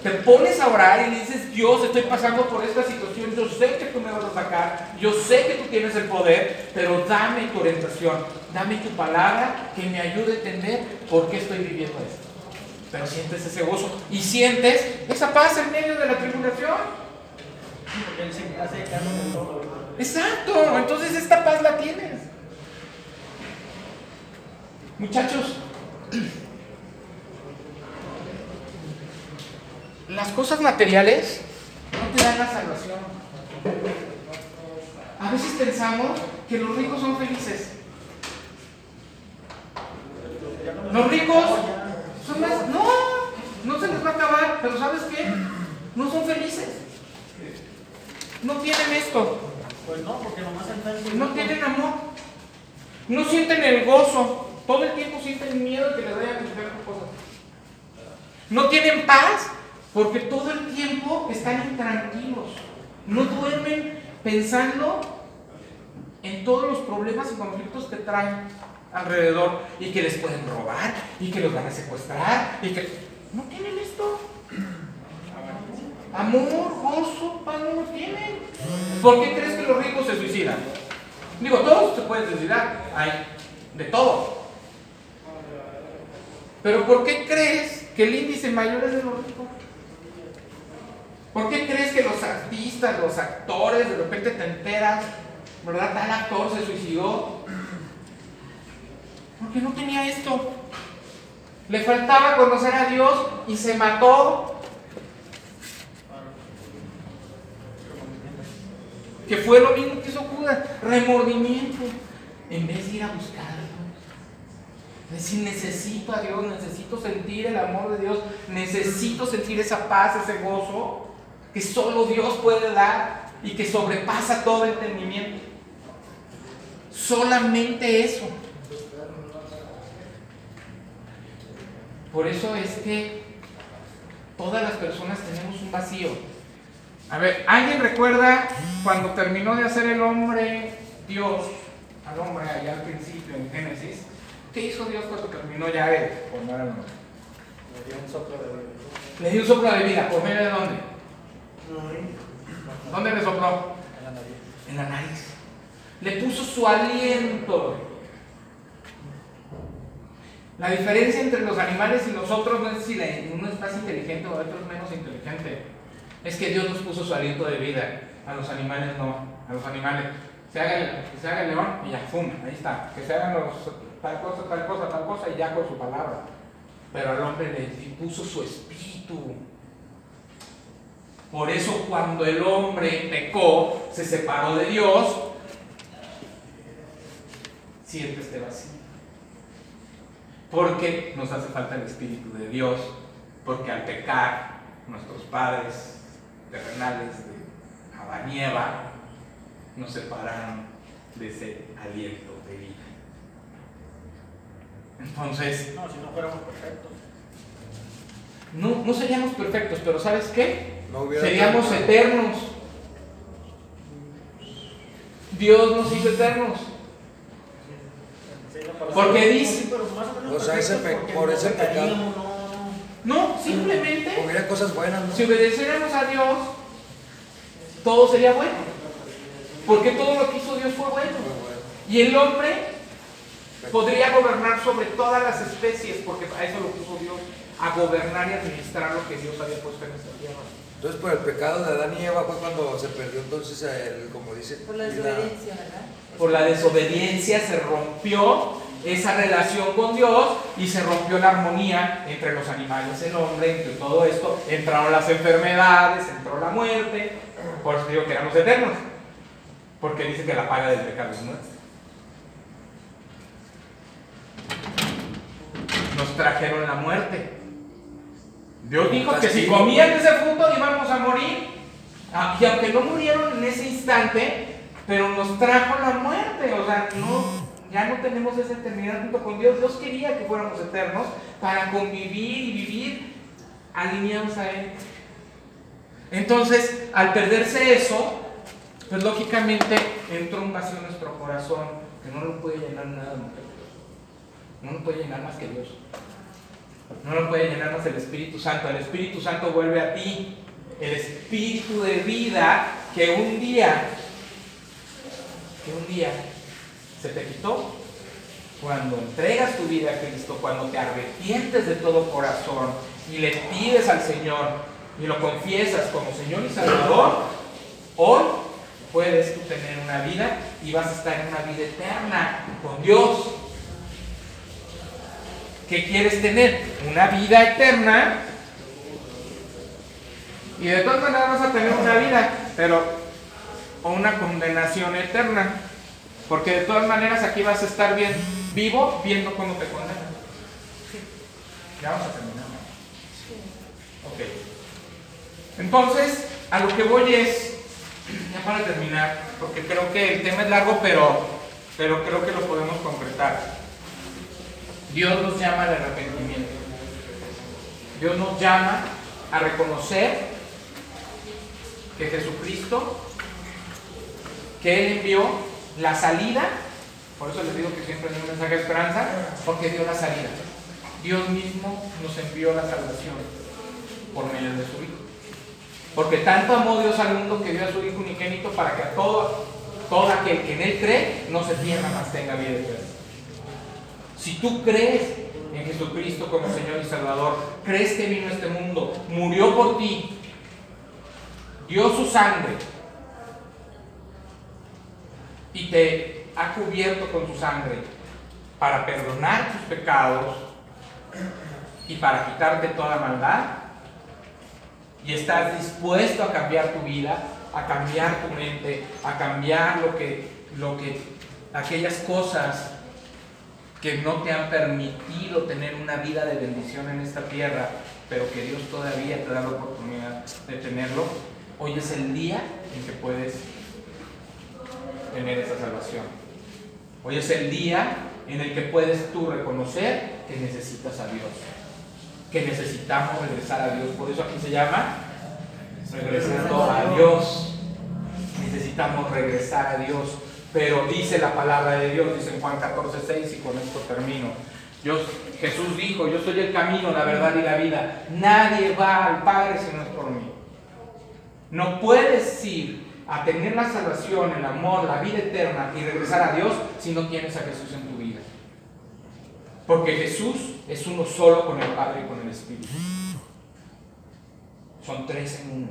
Te pones a orar y le dices, Dios, estoy pasando por esta situación, yo sé que tú me vas a sacar, yo sé que tú tienes el poder, pero dame tu orientación, dame tu palabra que me ayude a entender por qué estoy viviendo esto. Pero sientes ese gozo y sientes esa paz en medio de la tribulación. Exacto, entonces esta paz la tienes. Muchachos, las cosas materiales no te dan la salvación. A veces pensamos que los ricos son felices. Los ricos son más... No, no se les va a acabar, pero ¿sabes qué? No son felices. No tienen esto. Pues no, porque nomás No tienen amor. No sienten el gozo. Todo el tiempo sienten miedo de que les vayan a suceder cosas. No tienen paz porque todo el tiempo están intranquilos. No duermen pensando en todos los problemas y conflictos que traen alrededor y que les pueden robar y que los van a secuestrar y que no tienen esto. Amor, gozo, paz no lo tienen. ¿Por qué crees que los ricos se suicidan? Digo, todos se pueden suicidar. Hay de todo. Pero ¿por qué crees que el índice mayor es de los ricos? ¿Por qué crees que los artistas, los actores, de repente te enteras, ¿verdad? Tal actor se suicidó. Porque no tenía esto. Le faltaba conocer a Dios y se mató. Que fue lo mismo que hizo Judas, remordimiento. en vez de ir a buscarlo. Decir, necesito a Dios, necesito sentir el amor de Dios, necesito sentir esa paz, ese gozo que solo Dios puede dar y que sobrepasa todo entendimiento. Solamente eso. Por eso es que todas las personas tenemos un vacío. A ver, ¿alguien recuerda cuando terminó de hacer el hombre Dios, al hombre allá al principio en Génesis? ¿Qué hizo Dios cuando terminó ya de formar al hombre? Me dio un soplo de vida. Le dio un soplo de vida, ¿por medio de dónde? ¿Dónde le sopló? En la nariz. En la nariz. Le puso su aliento. La diferencia entre los animales y nosotros no es si uno es más inteligente o otro es menos inteligente. Es que Dios nos puso su aliento de vida. A los animales no. A los animales. Que se haga el león y ya, ¡pum! Ahí está. Que se hagan los, tal cosa, tal cosa, tal cosa y ya con su palabra. Pero al hombre le puso su espíritu. Por eso cuando el hombre pecó, se separó de Dios, siente este vacío. Porque nos hace falta el Espíritu de Dios, porque al pecar, nuestros padres terrenales de Adán y Eva nos separaron de ese aliento de vida. Entonces, No, si no fuéramos perfectos. no, no seríamos perfectos, pero ¿sabes qué? No hubiera Seríamos eternos. Dios nos hizo eternos. Porque dice- o sea, ese por ese pecado. no, simplemente Hubiera cosas buenas, ¿no? si obedeciéramos a Dios, todo sería bueno. Porque todo lo que hizo Dios fue bueno. Y el hombre podría gobernar sobre todas las especies, porque a eso lo puso Dios, a gobernar y administrar lo que Dios había puesto en esta tierra. Entonces, por el pecado de Adán y Eva fue cuando se perdió entonces, el, como dice, Por la desobediencia, ¿verdad? Por la desobediencia se rompió esa relación con Dios y se rompió la armonía entre los animales, el hombre, entre todo esto. Entraron las enfermedades, entró la muerte. Por eso digo que éramos eternos. Porque dice que la paga del pecado es muerte. Nos trajeron la muerte. Dios dijo que si comían ese fruto íbamos a morir. Ah, Y aunque no murieron en ese instante, pero nos trajo la muerte. O sea, no, ya no tenemos esa eternidad junto con Dios. Dios quería que fuéramos eternos para convivir y vivir alineados a Él. Entonces, al perderse eso, pues lógicamente entró un vacío en nuestro corazón que no lo puede llenar nada más. No lo puede llenar más que Dios. No lo puede llenar más el Espíritu Santo. El Espíritu Santo vuelve a ti. El Espíritu de vida que un día, que un día se te quitó. Cuando entregas tu vida a Cristo, cuando te arrepientes de todo corazón y le pides al Señor y lo confiesas como Señor y Salvador, hoy puedes tú tener una vida y vas a estar en una vida eterna con Dios. ¿Qué quieres tener? Una vida eterna. Y de todas maneras vas a tener una vida, pero o una condenación eterna. Porque de todas maneras aquí vas a estar bien vivo viendo cómo te condenan. Ya vamos a terminar. Ok. Entonces, a lo que voy es, ya para terminar, porque creo que el tema es largo, pero, pero creo que lo podemos concretar. Dios nos llama al arrepentimiento. Dios nos llama a reconocer que Jesucristo, que Él envió la salida, por eso les digo que siempre hay un mensaje de esperanza, porque dio la salida. Dios mismo nos envió la salvación por medio de su Hijo. Porque tanto amó Dios al mundo que dio a su Hijo unigénito para que a todo, todo aquel que en Él cree no se pierda, más tenga vida eterna. Si tú crees en Jesucristo como Señor y Salvador, crees que vino a este mundo, murió por ti, dio su sangre y te ha cubierto con su sangre para perdonar tus pecados y para quitarte toda maldad, y estás dispuesto a cambiar tu vida, a cambiar tu mente, a cambiar lo que, lo que aquellas cosas que no te han permitido tener una vida de bendición en esta tierra, pero que Dios todavía te da la oportunidad de tenerlo, hoy es el día en que puedes tener esa salvación. Hoy es el día en el que puedes tú reconocer que necesitas a Dios, que necesitamos regresar a Dios. Por eso aquí se llama regresando a Dios. Necesitamos regresar a Dios. Pero dice la palabra de Dios, dice en Juan 14, 6, y con esto termino. Jesús dijo, yo soy el camino, la verdad y la vida. Nadie va al Padre si no es por mí. No puedes ir a tener la salvación, el amor, la vida eterna y regresar a Dios si no tienes a Jesús en tu vida. Porque Jesús es uno solo con el Padre y con el Espíritu. Son tres en uno.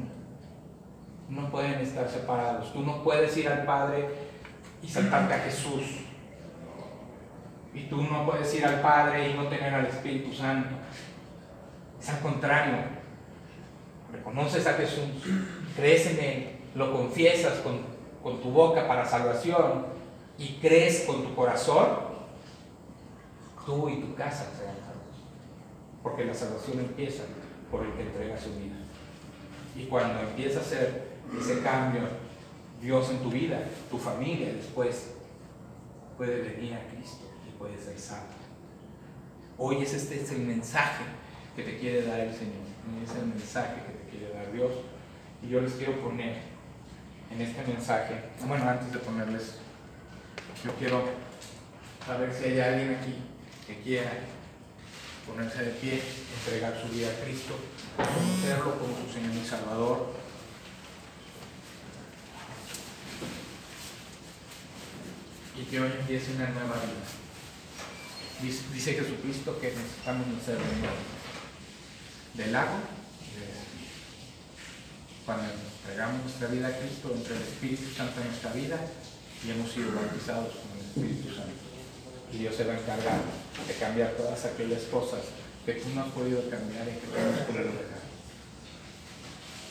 No pueden estar separados. Tú no puedes ir al Padre y saltarte a Jesús. Y tú no puedes ir al Padre y no tener al Espíritu Santo. Es al contrario. Reconoces a Jesús, crees en Él, lo confiesas con, con tu boca para salvación y crees con tu corazón, tú y tu casa serán salvos. Porque la salvación empieza por el que entrega su vida. Y cuando empieza a hacer ese cambio, Dios en tu vida, tu familia después puede venir a Cristo y puede ser salvo. Hoy es este es el mensaje que te quiere dar el Señor, es el mensaje que te quiere dar Dios. Y yo les quiero poner en este mensaje, bueno, antes de ponerles, yo quiero saber si hay alguien aquí que quiera ponerse de pie, entregar su vida a Cristo, conocerlo como su Señor y Salvador. Y que hoy empiece una nueva vida. Dice, Jesucristo que necesitamos nacer de nuevo, del agua y del Espíritu. Cuando entregamos nuestra vida a Cristo, entre el Espíritu Santo en nuestra vida y hemos sido bautizados con el Espíritu Santo. Y Dios se va a encargar de cambiar todas aquellas cosas que tú no has podido cambiar y que tú no has podido dejar.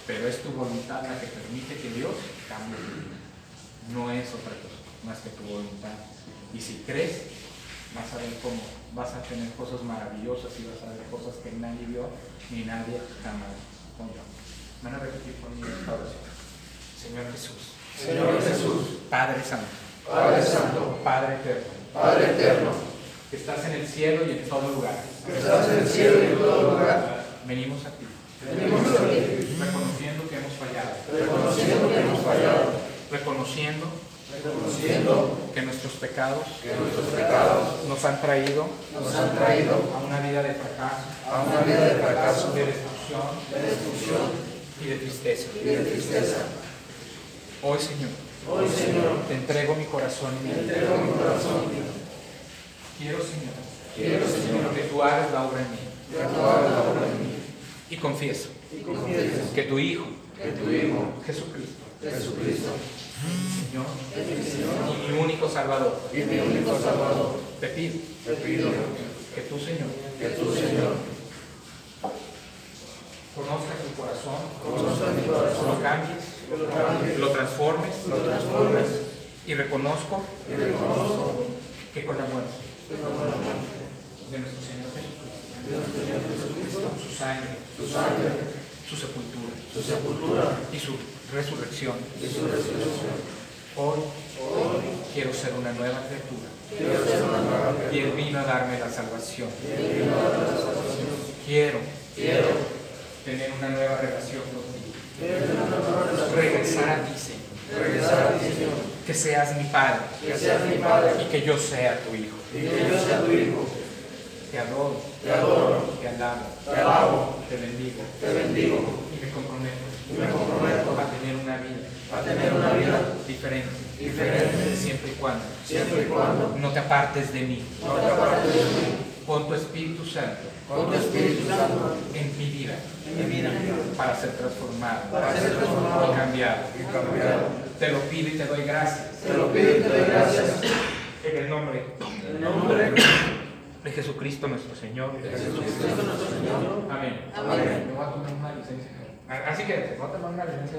Pero es tu voluntad la que permite que Dios cambie tu vida. No es otra cosa más que tu voluntad. Y si crees, vas a ver cómo vas a tener cosas maravillosas y vas a ver cosas que nadie vio ni nadie jamás oyó. Van a repetir conmigo esta oración. Señor Jesús. Señor Jesús, Padre Santo. Padre Santo, Padre Eterno. Padre Eterno, Que estás en el cielo y en todo lugar. que estás en el cielo y en todo lugar, Venimos a ti. venimos a ti, Reconociendo que hemos fallado. reconociendo que hemos fallado, Reconociendo reconociendo que nuestros pecados que nuestros pecados nos han traído nos han traído a una vida de fracaso, a una vida de fracaso, de destrucción de destrucción y de tristeza. y de tristeza. Hoy, Señor, Hoy, Señor, te entrego mi corazón y mi entrego mi corazón. Quiero, Señor, Quiero, Señor, que tú hagas la obra en mí. que tú hagas la obra en mí Y confieso y confieso que tu Hijo, que tu Hijo, Jesucristo, Jesucristo, Señor, y mi único Salvador, y mi único Salvador. te pido Te pido. que tú, Señor, que tú, Señor, conozcas mi corazón, conozcas mi corazón, lo cambies, lo cambies, lo transformes lo transformes. y reconozco y reconozco que con la muerte de nuestro Señor Jesucristo, su sangre, su sangre, su sepultura su sepultura y su resurrección, hoy quiero ser una nueva criatura y. Él vino a darme la salvación. Quiero tener una nueva relación contigo. Regresar a ti, Señor. Que seas mi Padre Que seas mi Padre y que yo sea tu Hijo. y que yo sea tu Hijo. Te adoro, Te adoro, te alabo, te alabo, te bendigo te bendigo y me comprometo y me comprometo a tener una vida a tener una vida diferente, diferente siempre y cuando siempre y cuando no te apartes de mí. no te apartes de mí. Pon tu Espíritu Santo Con tu Espíritu Santo en mi vida en mi vida para ser transformado para ser y transformado cambiado. y cambiado. Te lo pido y te doy gracias Te lo pido y te doy gracias en el nombre en el nombre de Jesucristo nuestro Señor. de Jesucristo nuestro Señor. Amén. Amén. Me Así que, una licencia.